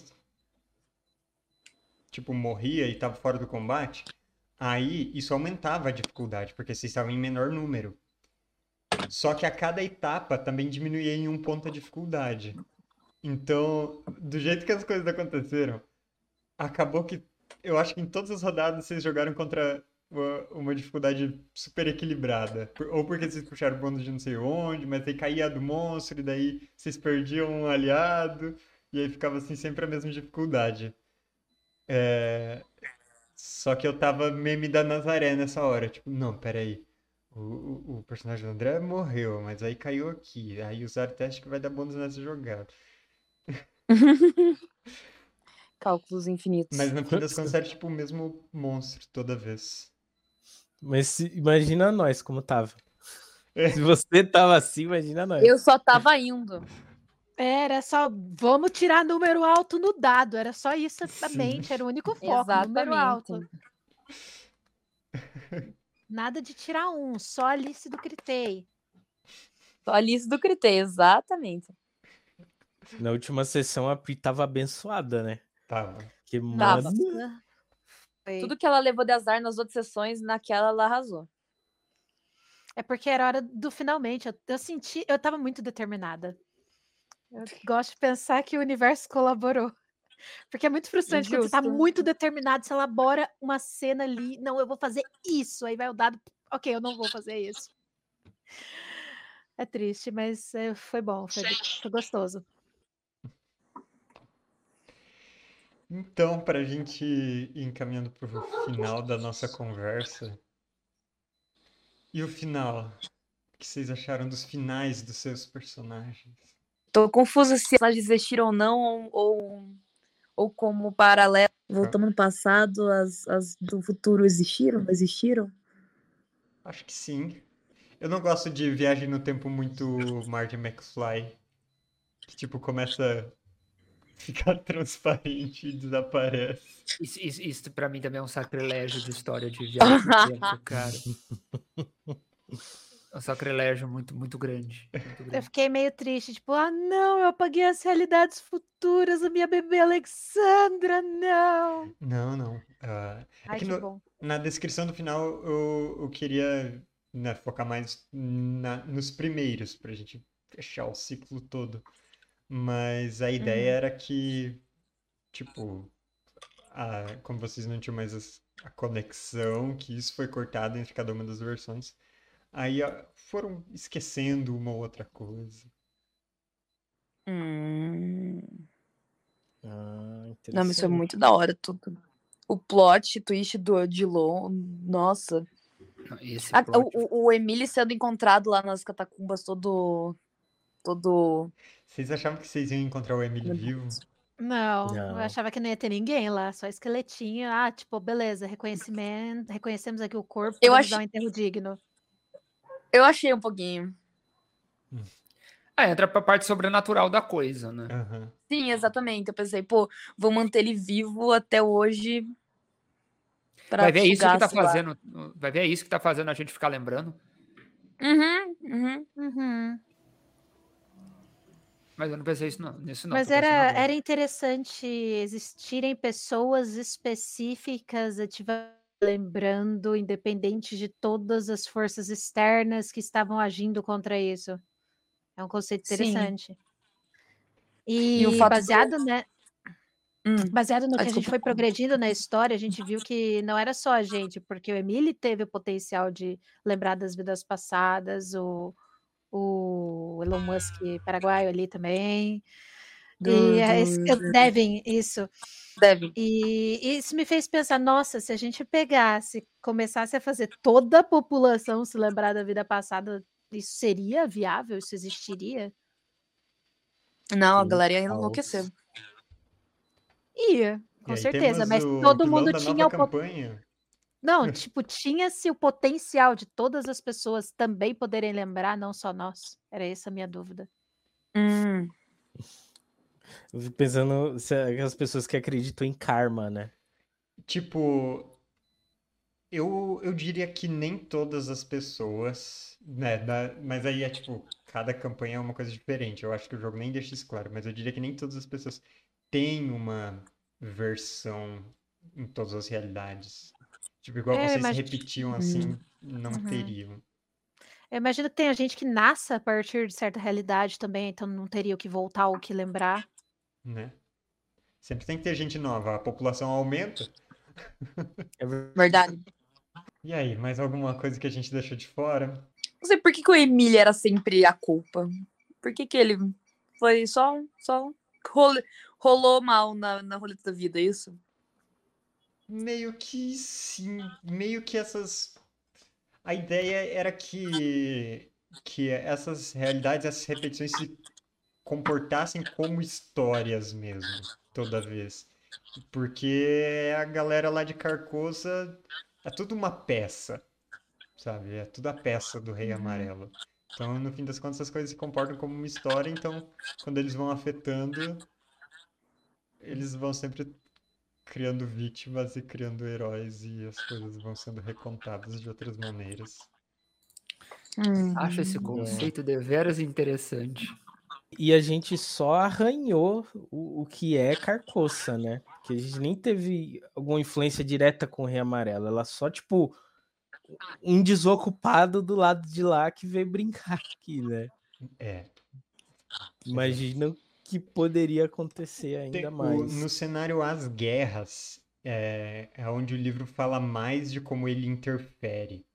tipo, morria e estava fora do combate, aí isso aumentava a dificuldade, porque vocês estavam em menor número. Só que a cada etapa também diminuía em um ponto a dificuldade. Então, do jeito que as coisas aconteceram, acabou que eu acho que em todas as rodadas vocês jogaram contra uma, uma dificuldade super equilibrada. Ou porque vocês puxaram bônus de não sei onde, mas aí caía do monstro, e daí vocês perdiam um aliado, e aí ficava assim sempre a mesma dificuldade. É, Só que eu tava meme da Nazaré nessa hora, tipo, não, peraí. O, o, o personagem do André morreu, mas aí caiu aqui. Aí usaram teste que vai dar bônus nessa jogada. Cálculos infinitos. Mas no fim das contas era tipo o mesmo monstro toda vez. Mas se- imagina nós como tava. É. Se você tava assim, imagina nós. Eu só tava indo. Era só, vamos tirar número alto no dado. Era só isso Sim. exatamente. Era o único foco, número alto. Exatamente. Nada de tirar um, só a Alice do Critei. Só a Alice do Crité, exatamente. Na última sessão a Pri tava abençoada, né? Tava. Que, Tava. Foi- Tudo que ela levou de azar nas outras sessões, naquela ela arrasou. É porque era hora do finalmente. Eu, eu senti, eu tava muito determinada. Eu gosto de pensar que o universo colaborou. Porque é muito frustrante quando você tá muito determinado, você elabora uma cena ali. Não, eu vou fazer isso. Aí vai o dado. Ok, eu não vou fazer isso. É triste, mas é, foi bom, foi, foi gostoso. Então, pra gente ir encaminhando pro final da nossa conversa. E o final? O que vocês acharam dos finais dos seus personagens? Tô confusa se elas existiram ou não, ou, ou, ou como paralelo. Voltamos no passado, as, as do futuro existiram? Não existiram? Acho que sim. Eu não gosto de viagem no tempo muito Marty McFly. Que tipo, começa a ficar transparente e desaparece. Isso, isso, isso pra mim também é um sacrilégio de história de viagem no tempo, cara. É um sacrilégio muito, muito grande. muito Eu grande. fiquei meio triste, tipo, ah, não, eu apaguei as realidades futuras da minha bebê Alexandra, não. Não, não. É Ai, que que no- bom. na descrição do final eu, eu queria né, focar mais na- nos primeiros, pra gente fechar o ciclo todo. Mas a ideia Uhum. era que, tipo, a- como vocês não tinham mais as- a conexão, que isso foi cortado entre cada uma das versões, aí ó, foram esquecendo uma ou outra coisa. Hum. Ah, Não, mas foi muito da hora tudo. O plot twist do Odilon, nossa. A- plot- o, o, o Emily sendo encontrado lá nas catacumbas todo. Todo. Vocês achavam que vocês iam encontrar o Emily vivo? Não, eu Não. achava que não ia ter ninguém lá, só esqueletinho. Ah, tipo, beleza, reconhecimento, reconhecemos aqui o corpo, Eu vamos ach- dar um enterro digno. Eu achei um pouquinho. Ah, entra pra parte sobrenatural da coisa, né? Aham. Sim, exatamente. Eu pensei, pô, vou manter ele vivo até hoje. Pra Vai ver isso que tá sei lá. fazendo. Vai ver isso que tá fazendo a gente ficar lembrando. Uhum, uhum. Uhum. Mas eu não pensei isso não, nisso não. Mas era, era interessante existirem pessoas específicas ativa- lembrando, independente de todas as forças externas que estavam agindo contra isso. É um conceito Sim. interessante. E E, o fato do- baseado, né, Hum. baseado no Ah, que a gente desculpa. foi progredindo na história, a gente viu que não era só a gente, porque o Emile teve o potencial de lembrar das vidas passadas, o, o Elon Musk paraguaio ali também. E é esse- eu- devem, isso. Devem. E isso me fez pensar, nossa, se a gente pegasse, começasse a fazer toda a população se lembrar da vida passada, isso seria viável? Isso existiria? Não, a galera ia enlouquecer. Ia, E com certeza, mas o todo mundo tinha o campanha. Não, tipo, tinha-se o potencial de todas as pessoas também poderem lembrar, não só nós. Era essa a minha dúvida. Hum. Pensando se é aquelas pessoas que acreditam em karma, né? Tipo, eu, eu diria que nem todas as pessoas, né? da- mas aí é tipo, cada campanha é uma coisa diferente. Eu acho que o jogo nem deixa isso claro, mas eu diria que nem todas as pessoas têm uma versão em todas as realidades. Tipo, igual É, vocês imagino- repetiam assim, não Uhum. teriam, Eu imagino que tem gente que nasce a partir de certa realidade também, então não teria o que voltar ou o que lembrar. né? Sempre tem que ter gente nova, a população aumenta. É ver- Verdade. E aí, mais alguma coisa que a gente deixou de fora? Não sei por que, que o Emílio era sempre a culpa. Por que, que ele foi só. só rolou mal na, na roleta da vida, é isso? Meio que sim, meio que essas. A ideia era que, que essas realidades, essas repetições se comportassem como histórias mesmo, toda vez. Porque a galera lá de Carcosa é tudo uma peça, sabe? É tudo a peça do Rei Amarelo. Então, no fim das contas, as coisas se comportam como uma história, então, quando eles vão afetando, eles vão sempre criando vítimas e criando heróis e as coisas vão sendo recontadas de outras maneiras. Hum. Acho esse conceito deveras interessante. E a gente só arranhou o, o que é Carcoça, né? Que a gente nem teve alguma influência direta com o Rei Amarelo. Ela só, tipo, um desocupado do lado de lá que veio brincar aqui, né? É. Imagina o que poderia acontecer ainda Tem- mais. no cenário As Guerras, é, é onde o livro fala mais de como ele interfere.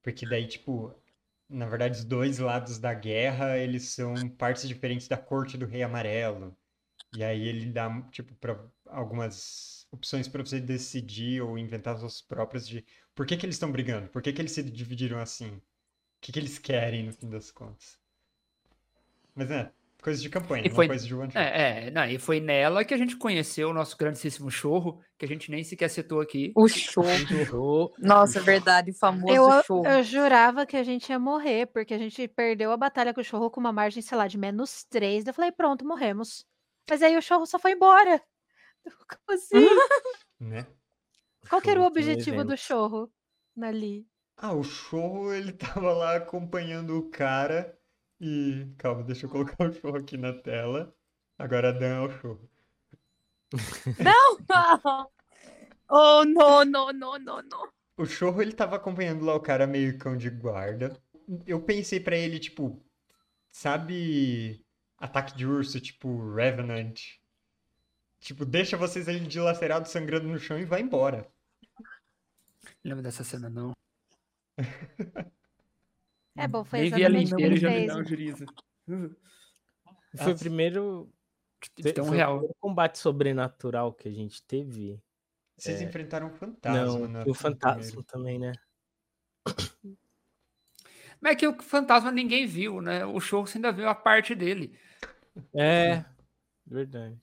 Porque daí, tipo, na verdade, os dois lados da guerra, eles são partes diferentes da corte do Rei Amarelo. E aí ele dá, tipo, pra algumas opções para você decidir ou inventar as suas próprias de por que que eles estão brigando? Por que que eles se dividiram assim? O que que eles querem, no fim das contas? Mas é, coisa de campanha, E foi- coisa de one shot. É, é, não, e foi nela que a gente conheceu o nosso grandíssimo chorro, que a gente nem sequer citou aqui. O. Show. Nossa, é verdade, o famoso Eu, show. eu jurava que a gente ia morrer, porque a gente perdeu a batalha com o Chorro com uma margem, sei lá, de menos 3. Eu falei, pronto, morremos. Mas aí o Chorro só foi embora. Como assim? Né? Qual que era o Chorro objetivo do. Chorro ali? Ah, o Chorro, ele tava lá acompanhando o cara e... Calma, deixa eu colocar o Chorro aqui na tela. Agora a Dan é o Chorro. oh, não, não, não, não, não. O Chorro, ele tava acompanhando lá o cara meio cão de guarda. Eu pensei pra ele, tipo... Sabe... Ataque de urso, tipo Revenant? Tipo, deixa vocês ali dilacerados, sangrando no chão e vai embora. Lembra dessa cena, não? É bom, foi Nem vi ela exatamente o que inteira já me dá um. Foi o primeiro, um o real. primeiro combate sobrenatural que a gente teve. Vocês É. enfrentaram um fantasma Não, e o fantasma primeiro. também, né? Mas é que o fantasma ninguém viu, né? O show você ainda viu a parte dele. É, verdade.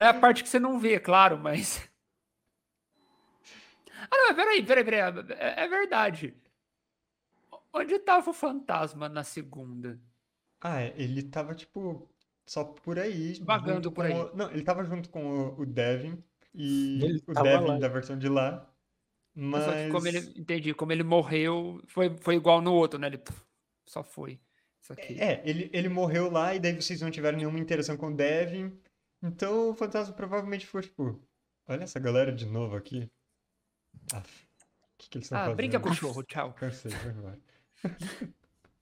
É a parte que você não vê, claro, mas. Ah, não, peraí, peraí, peraí. É, é verdade. Onde tava o fantasma na segunda? Ah, é, ele tava, tipo, só por aí. Vagando por aí. o- Não, ele tava junto com o, o Devin. E Ele o Devin lá. da versão de lá. Mas Só que como ele, entendi, como ele morreu, foi, foi igual no outro, né? Ele só foi. Isso aqui. É, ele, ele morreu lá e daí vocês não tiveram nenhuma interação com o Devin. Então o fantasma provavelmente foi, tipo, olha essa galera de novo aqui. Ah, o que, que eles estão Ah, fazendo? brinca com o chorro, tchau. Cansei, embora. Ele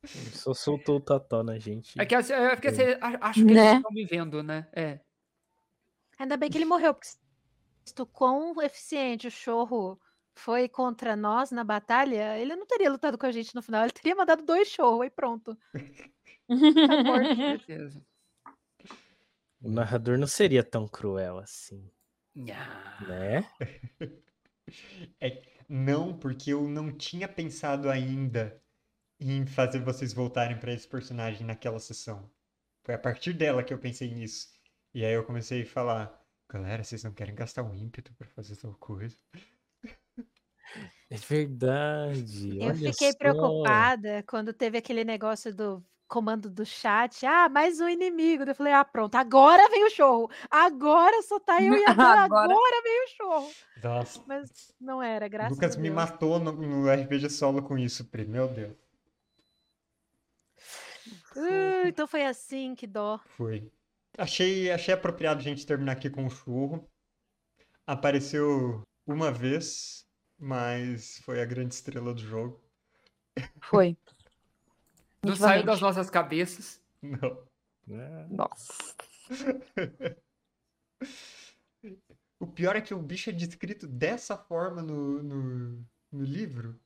Só soltou o totó na gente. É que assim, é porque você a- acha que eles Né? estão me vendo, né? É. Ainda bem que ele morreu, porque se tu quão eficiente o Chorro foi contra nós na batalha, ele não teria lutado com a gente no final, ele teria mandado dois shows e pronto. Tá morto. certeza. O narrador não seria tão cruel assim, Nha. né? Não, porque eu não tinha pensado ainda em fazer vocês voltarem pra esse personagem naquela sessão. Foi a partir dela que eu pensei nisso. E aí eu comecei a falar, galera, vocês não querem gastar um ímpeto pra fazer tal coisa? É verdade. Eu olha fiquei só. preocupada quando teve aquele negócio do comando do chat. Ah, mais um inimigo. Eu falei, ah, pronto, agora vem o show. Agora só tá eu e a Agora. agora vem o show. Nossa, Mas não era, graças Lucas a me Deus. matou no, no RPG solo com isso, Pri, meu Deus. Uh, então foi assim, que dó. Foi. Achei, achei apropriado a gente terminar aqui com o churro. Apareceu uma vez, mas foi a grande estrela do jogo. Foi. Não saiu das nossas cabeças. Não. É. Nossa. O pior é que o bicho é descrito dessa forma no, no, no livro.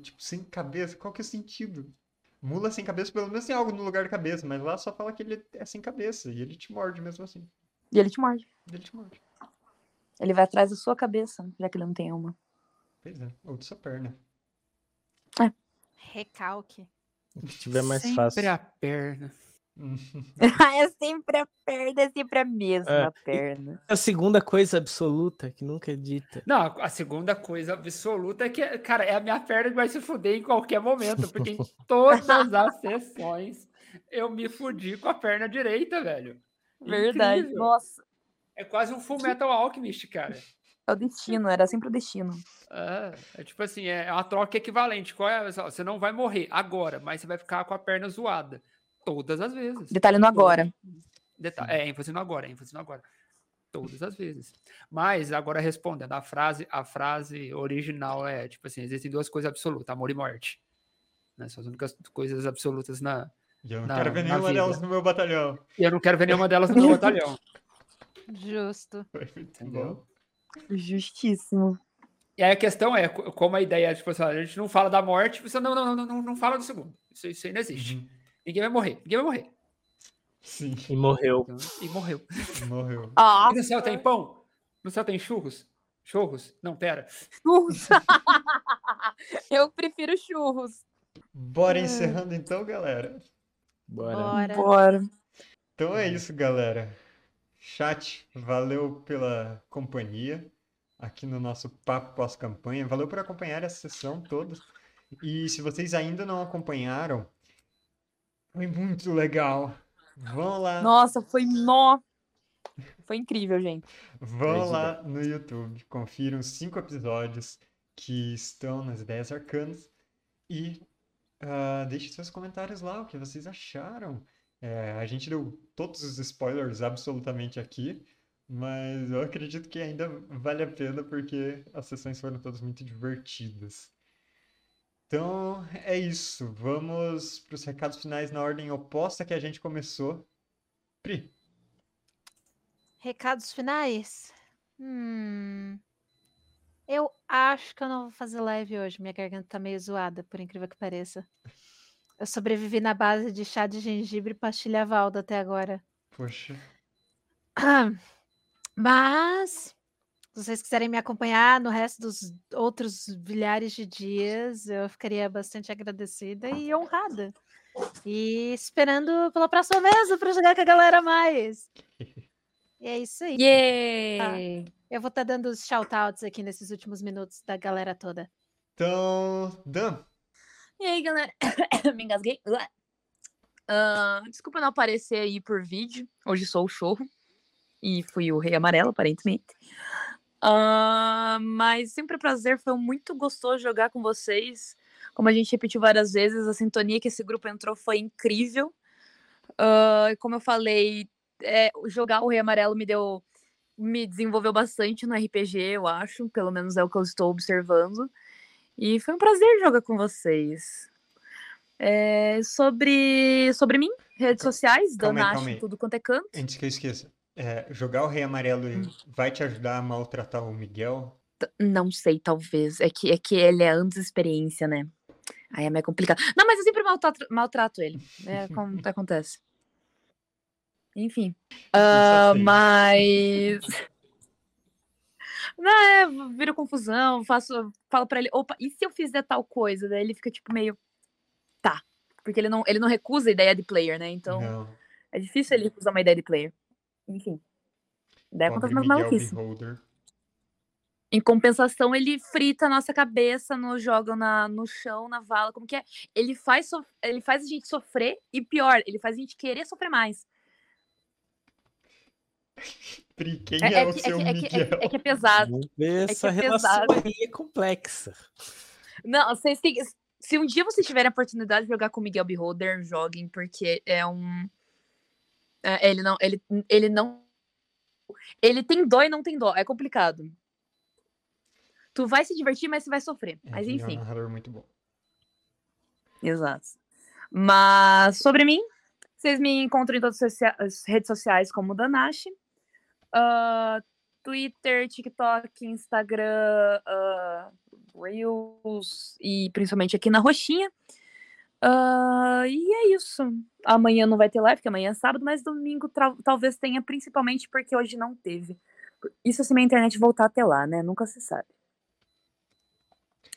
Tipo, sem cabeça. Qual que é o sentido? Mula sem cabeça, pelo menos tem algo no lugar da cabeça, mas lá só fala que ele é sem cabeça e ele te morde mesmo assim. E ele te morde. Ele te morde. Ele vai atrás da sua cabeça, já que ele não tem uma. Pois é, ou de sua perna. Recalque. O que tiver mais Sempre fácil. a perna. é sempre a perna, é sempre a mesma É. perna. A segunda coisa absoluta que nunca é dita. Não, a segunda coisa absoluta é que, cara, é a minha perna que vai se fuder em qualquer momento, porque em todas as sessões eu me fudi com a perna direita, velho. Verdade. Incrível. Nossa, É quase um Full Metal Alchemist, cara. É o destino, era sempre o destino. É, é tipo assim, é uma troca equivalente. Qual é? Você não vai morrer agora, mas você vai ficar com a perna zoada. Todas as vezes. Detalhe no agora. Deta- é, ênfase no agora, ênfase no agora. Todas as vezes. Mas, agora respondendo, a frase, a frase original é, tipo assim, existem duas coisas absolutas, amor e morte. Né? São as únicas coisas absolutas na... E eu não Na- quero ver nenhuma vida. delas no meu batalhão. E eu não quero ver nenhuma delas no meu batalhão, Justo. Foi muito entendeu? bom. Justíssimo. E aí a questão é, co- como a ideia é, tipo assim, a gente não fala da morte, você não, não, não, não, não fala do segundo. Isso, isso aí não existe. Uhum. Ninguém vai morrer, ninguém vai morrer. Sim, E morreu. Então, e morreu. morreu. Ah, E no céu tem pão? No céu tem churros? Churros? Não, pera. churros. Eu prefiro churros. Bora encerrando então, galera. Bora. Bora. Bora. Então é isso, galera. Chat, valeu pela companhia aqui no nosso papo pós-campanha. Valeu por acompanhar essa sessão toda. E se vocês ainda não acompanharam, foi muito legal. Vão lá, Nossa, foi nó. Foi incrível, gente. vão lá no YouTube, confiram os cinco episódios que estão nas ideias arcanas e ah, deixem seus comentários lá, o que vocês acharam. É, a gente deu todos os spoilers absolutamente aqui, mas eu acredito que ainda vale a pena porque as sessões foram todas muito divertidas. Então é isso. Vamos para os recados finais na ordem oposta que a gente começou. Pri, Recados finais? Hum. Eu acho que eu não vou fazer live hoje. Minha garganta tá meio zoada, por incrível que pareça. Eu sobrevivi na base de chá de gengibre e pastilha Valda até agora. poxa. Mas, se vocês quiserem me acompanhar no resto dos outros milhares de dias, eu ficaria bastante agradecida e honrada. E esperando pela próxima vez para jogar com a galera a mais. E é isso aí. Yay! Eu vou estar dando os shoutouts aqui nesses últimos minutos da galera toda. Então, Dan, E aí, galera? Me engasguei. Ué. Ah, desculpa não aparecer aí por vídeo. Hoje sou o Chorro. E fui o Rei Amarelo, aparentemente. Ah, mas sempre um prazer. Foi muito gostoso jogar com vocês. Como a gente repetiu várias vezes, a sintonia que esse grupo entrou foi incrível. E como eu falei, é, jogar o Rei Amarelo me deu. Me desenvolveu bastante no RPG, eu acho. Pelo menos é o que eu estou observando. E foi um prazer jogar com vocês. É, sobre, sobre mim, redes sociais, calma aí, Danache, tudo quanto é canto. antes que eu esqueça, é, jogar o Rei Amarelo vai te ajudar a maltratar o Miguel? T- Não sei, talvez. É que, é que ele é antes experiência, né? Aí é meio complicado. Não, mas eu sempre maltrato, maltrato ele. É como acontece. Enfim. Sei. mas. Não, é, vira confusão, faço, falo pra ele, opa, e se eu fizer tal coisa? Daí ele fica tipo meio. Tá. Porque ele não, ele não recusa a ideia de player, né? Então Não. é difícil ele recusar uma ideia de player. Enfim. Daí acontece umas maluquices. Beholder. Em compensação, ele frita a nossa cabeça, nos joga na, no chão, na vala, como que é? Ele faz, sof- ele faz a gente sofrer e pior, ele faz a gente querer sofrer mais. Pri, quem É, é, é o que, é, seu é, que, Miguel? é, que- é que é pesado. Essa é relação pesado. aí é complexa. Não, vocês têm. Se um dia vocês tiverem a oportunidade de jogar com o Miguel Beholder, joguem, porque é um. é, ele não. Ele, ele não. Ele tem dó e não tem dó. É complicado. Tu vai se divertir, mas você vai sofrer. É, Mas ele é um enfim. narrador muito bom. Exato. Mas sobre mim, vocês me encontram em todas as redes sociais como Danashi. Ah, Twitter, TikTok, Instagram, ah, Reels e principalmente aqui na Roxinha. Ah, e é isso. Amanhã não vai ter live, porque amanhã é sábado, mas domingo talvez tenha, principalmente porque hoje não teve. Isso se minha internet voltar até lá, né? Nunca se sabe.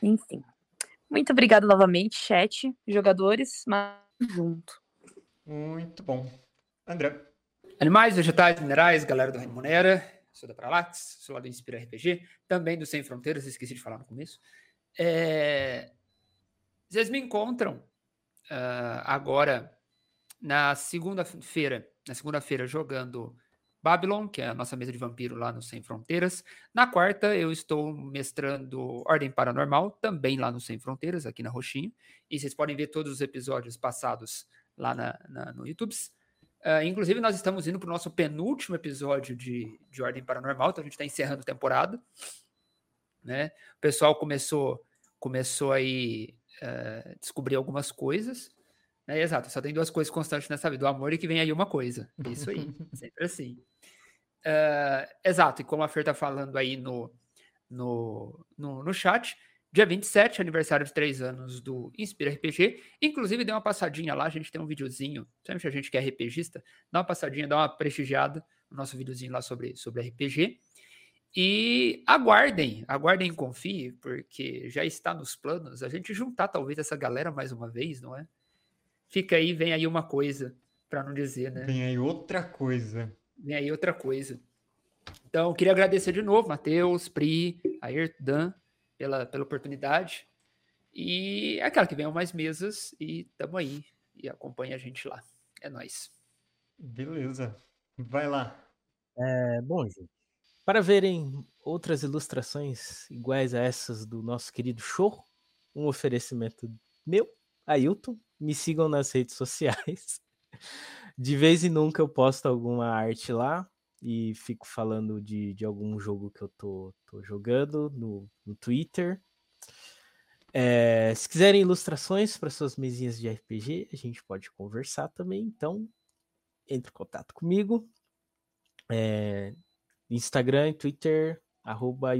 Enfim. Muito obrigada novamente, chat, jogadores, mas junto. Muito bom. André. Animais, vegetais, minerais, galera do Remunera, sou da Paralax, sou lá do Inspira RPG, também do Sem Fronteiras, esqueci de falar no começo. É, Vocês me encontram ah, agora na segunda-feira, na segunda-feira jogando Babylon, que é a nossa mesa de vampiro lá no Sem Fronteiras. Na quarta eu estou mestrando Ordem Paranormal, também lá no Sem Fronteiras, aqui na Roxinha, e vocês podem ver todos os episódios passados lá na, na- no YouTube. Ah, inclusive, nós estamos indo para o nosso penúltimo episódio de, de Ordem Paranormal, então a gente está encerrando a temporada. Né? O pessoal começou, começou aí a descobrir algumas coisas. né? Exato, só tem duas coisas constantes nessa vida: o amor e que vem aí uma coisa. Isso aí, sempre assim. Ah, exato, e como a Fer está falando aí no, no, no, no chat, Dia 27, aniversário de três anos do Inspira RPG. Inclusive, dê uma passadinha lá, a gente tem um videozinho. Sempre a gente que é RPGista, dá uma passadinha, dá uma prestigiada no nosso videozinho lá sobre, sobre RPG. E aguardem, aguardem e confiem, porque já está nos planos a gente juntar talvez essa galera mais uma vez, não é? Fica aí, vem aí uma coisa, para não dizer, né? Tem aí outra coisa. Vem aí outra coisa. Então, queria agradecer de novo, Matheus, Pri, Ayrton, pela, pela oportunidade. E é aquela que venham mais mesas e tamo aí. E acompanha a gente lá. É nóis. Beleza. Vai lá. É, bom, gente. Para verem outras ilustrações iguais a essas do nosso querido show, um oferecimento meu, Ailton. Me sigam nas redes sociais. De vez em nunca eu posto alguma arte lá e fico falando de, de algum jogo que eu tô, tô jogando no, no Twitter. É, se quiserem ilustrações para suas mesinhas de RPG, a gente pode conversar também. Então, entre em contato comigo. É, Instagram e Twitter, arroba.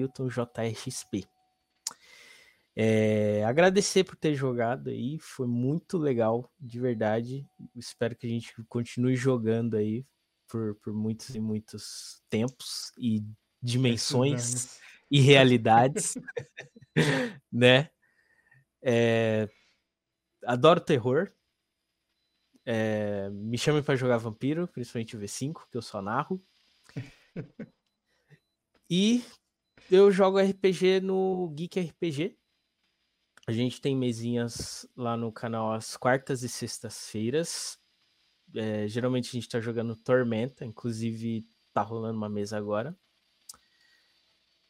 É, agradecer por ter jogado aí, foi muito legal, de verdade. Espero que a gente continue jogando aí por, por muitos e muitos tempos e dimensões e realidades, né? É, adoro terror. É, me chamem para jogar Vampiro, principalmente o V5, que eu só narro. E eu jogo RPG no Geek RPG. A gente tem mesinhas lá no canal às quartas e sextas-feiras. É, geralmente a gente tá jogando Tormenta, inclusive tá rolando uma mesa agora.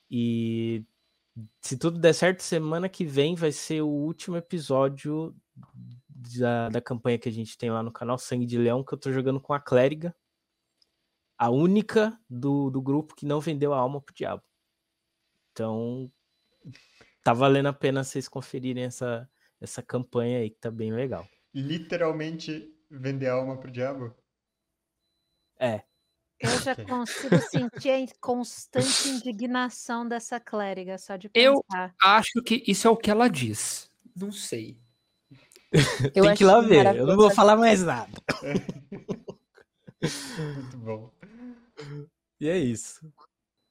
E se tudo der certo, semana que vem vai ser o último episódio da, da campanha que a gente tem lá no canal Sangue de Leão, que eu tô jogando com a Clériga. A única do, do grupo que não vendeu a alma pro diabo. Então, tá valendo a pena vocês conferirem essa, essa campanha aí, que tá bem legal. Literalmente vender alma pro diabo? É. Eu já consigo sentir a constante indignação dessa clériga, só de Eu- pensar. Acho que isso é o que ela diz. Não sei. Eu Tem que ir lá ver. Eu não vou falar mais nada. Muito bom. E é isso.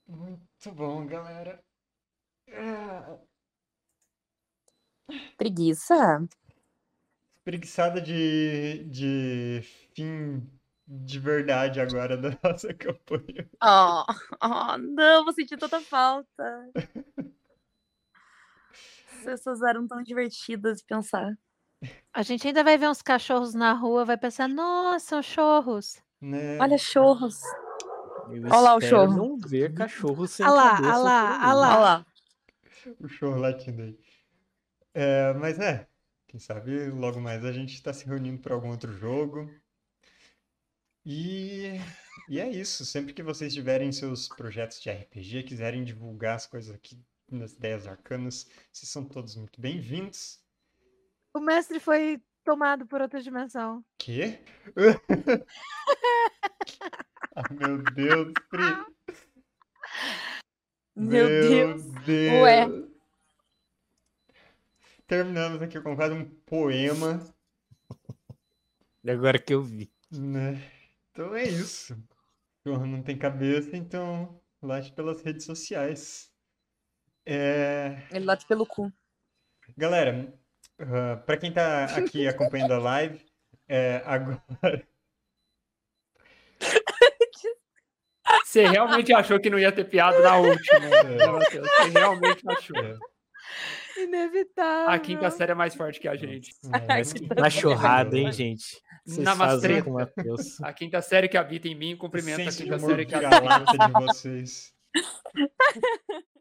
Muito bom, galera. Preguiça? Preguiçada de, de fim de verdade agora da nossa campanha. Oh, oh, não, vou sentir tanta falta. As pessoas eram tão divertidas de pensar. A gente ainda vai ver uns cachorros na rua, vai pensar, nossa, são chorros. Né? Olha, chorros. Eu Olha lá o chorro. não ver cachorro sem Ah lá, ah lá, ah aí. lá. Olha lá. O show latindo aí. É, mas é, quem sabe logo mais a gente está se reunindo para algum outro jogo. E, e é isso. Sempre que vocês tiverem seus projetos de RPG, quiserem divulgar as coisas aqui nas ideias arcanas, vocês são todos muito bem-vindos. O mestre foi tomado por outra dimensão. Quê? Ah, meu Deus, Pri. Meu Deus. Deus. Ué. Terminamos aqui com quase um poema, E agora que eu vi. né? Então é isso. O Johan não tem cabeça, então late pelas redes sociais. É, Ele late pelo cu. Galera, ah, pra quem tá aqui acompanhando a live, é, agora Você realmente achou que não ia ter piada na última, né, É. Matheus? Você realmente achou. É, Inevitável. A quinta série é mais forte que a gente. mas- Na chorrada, hein, gente? Vocês Namastê. A quinta série que habita em mim cumprimenta a quinta série que habita em vocês.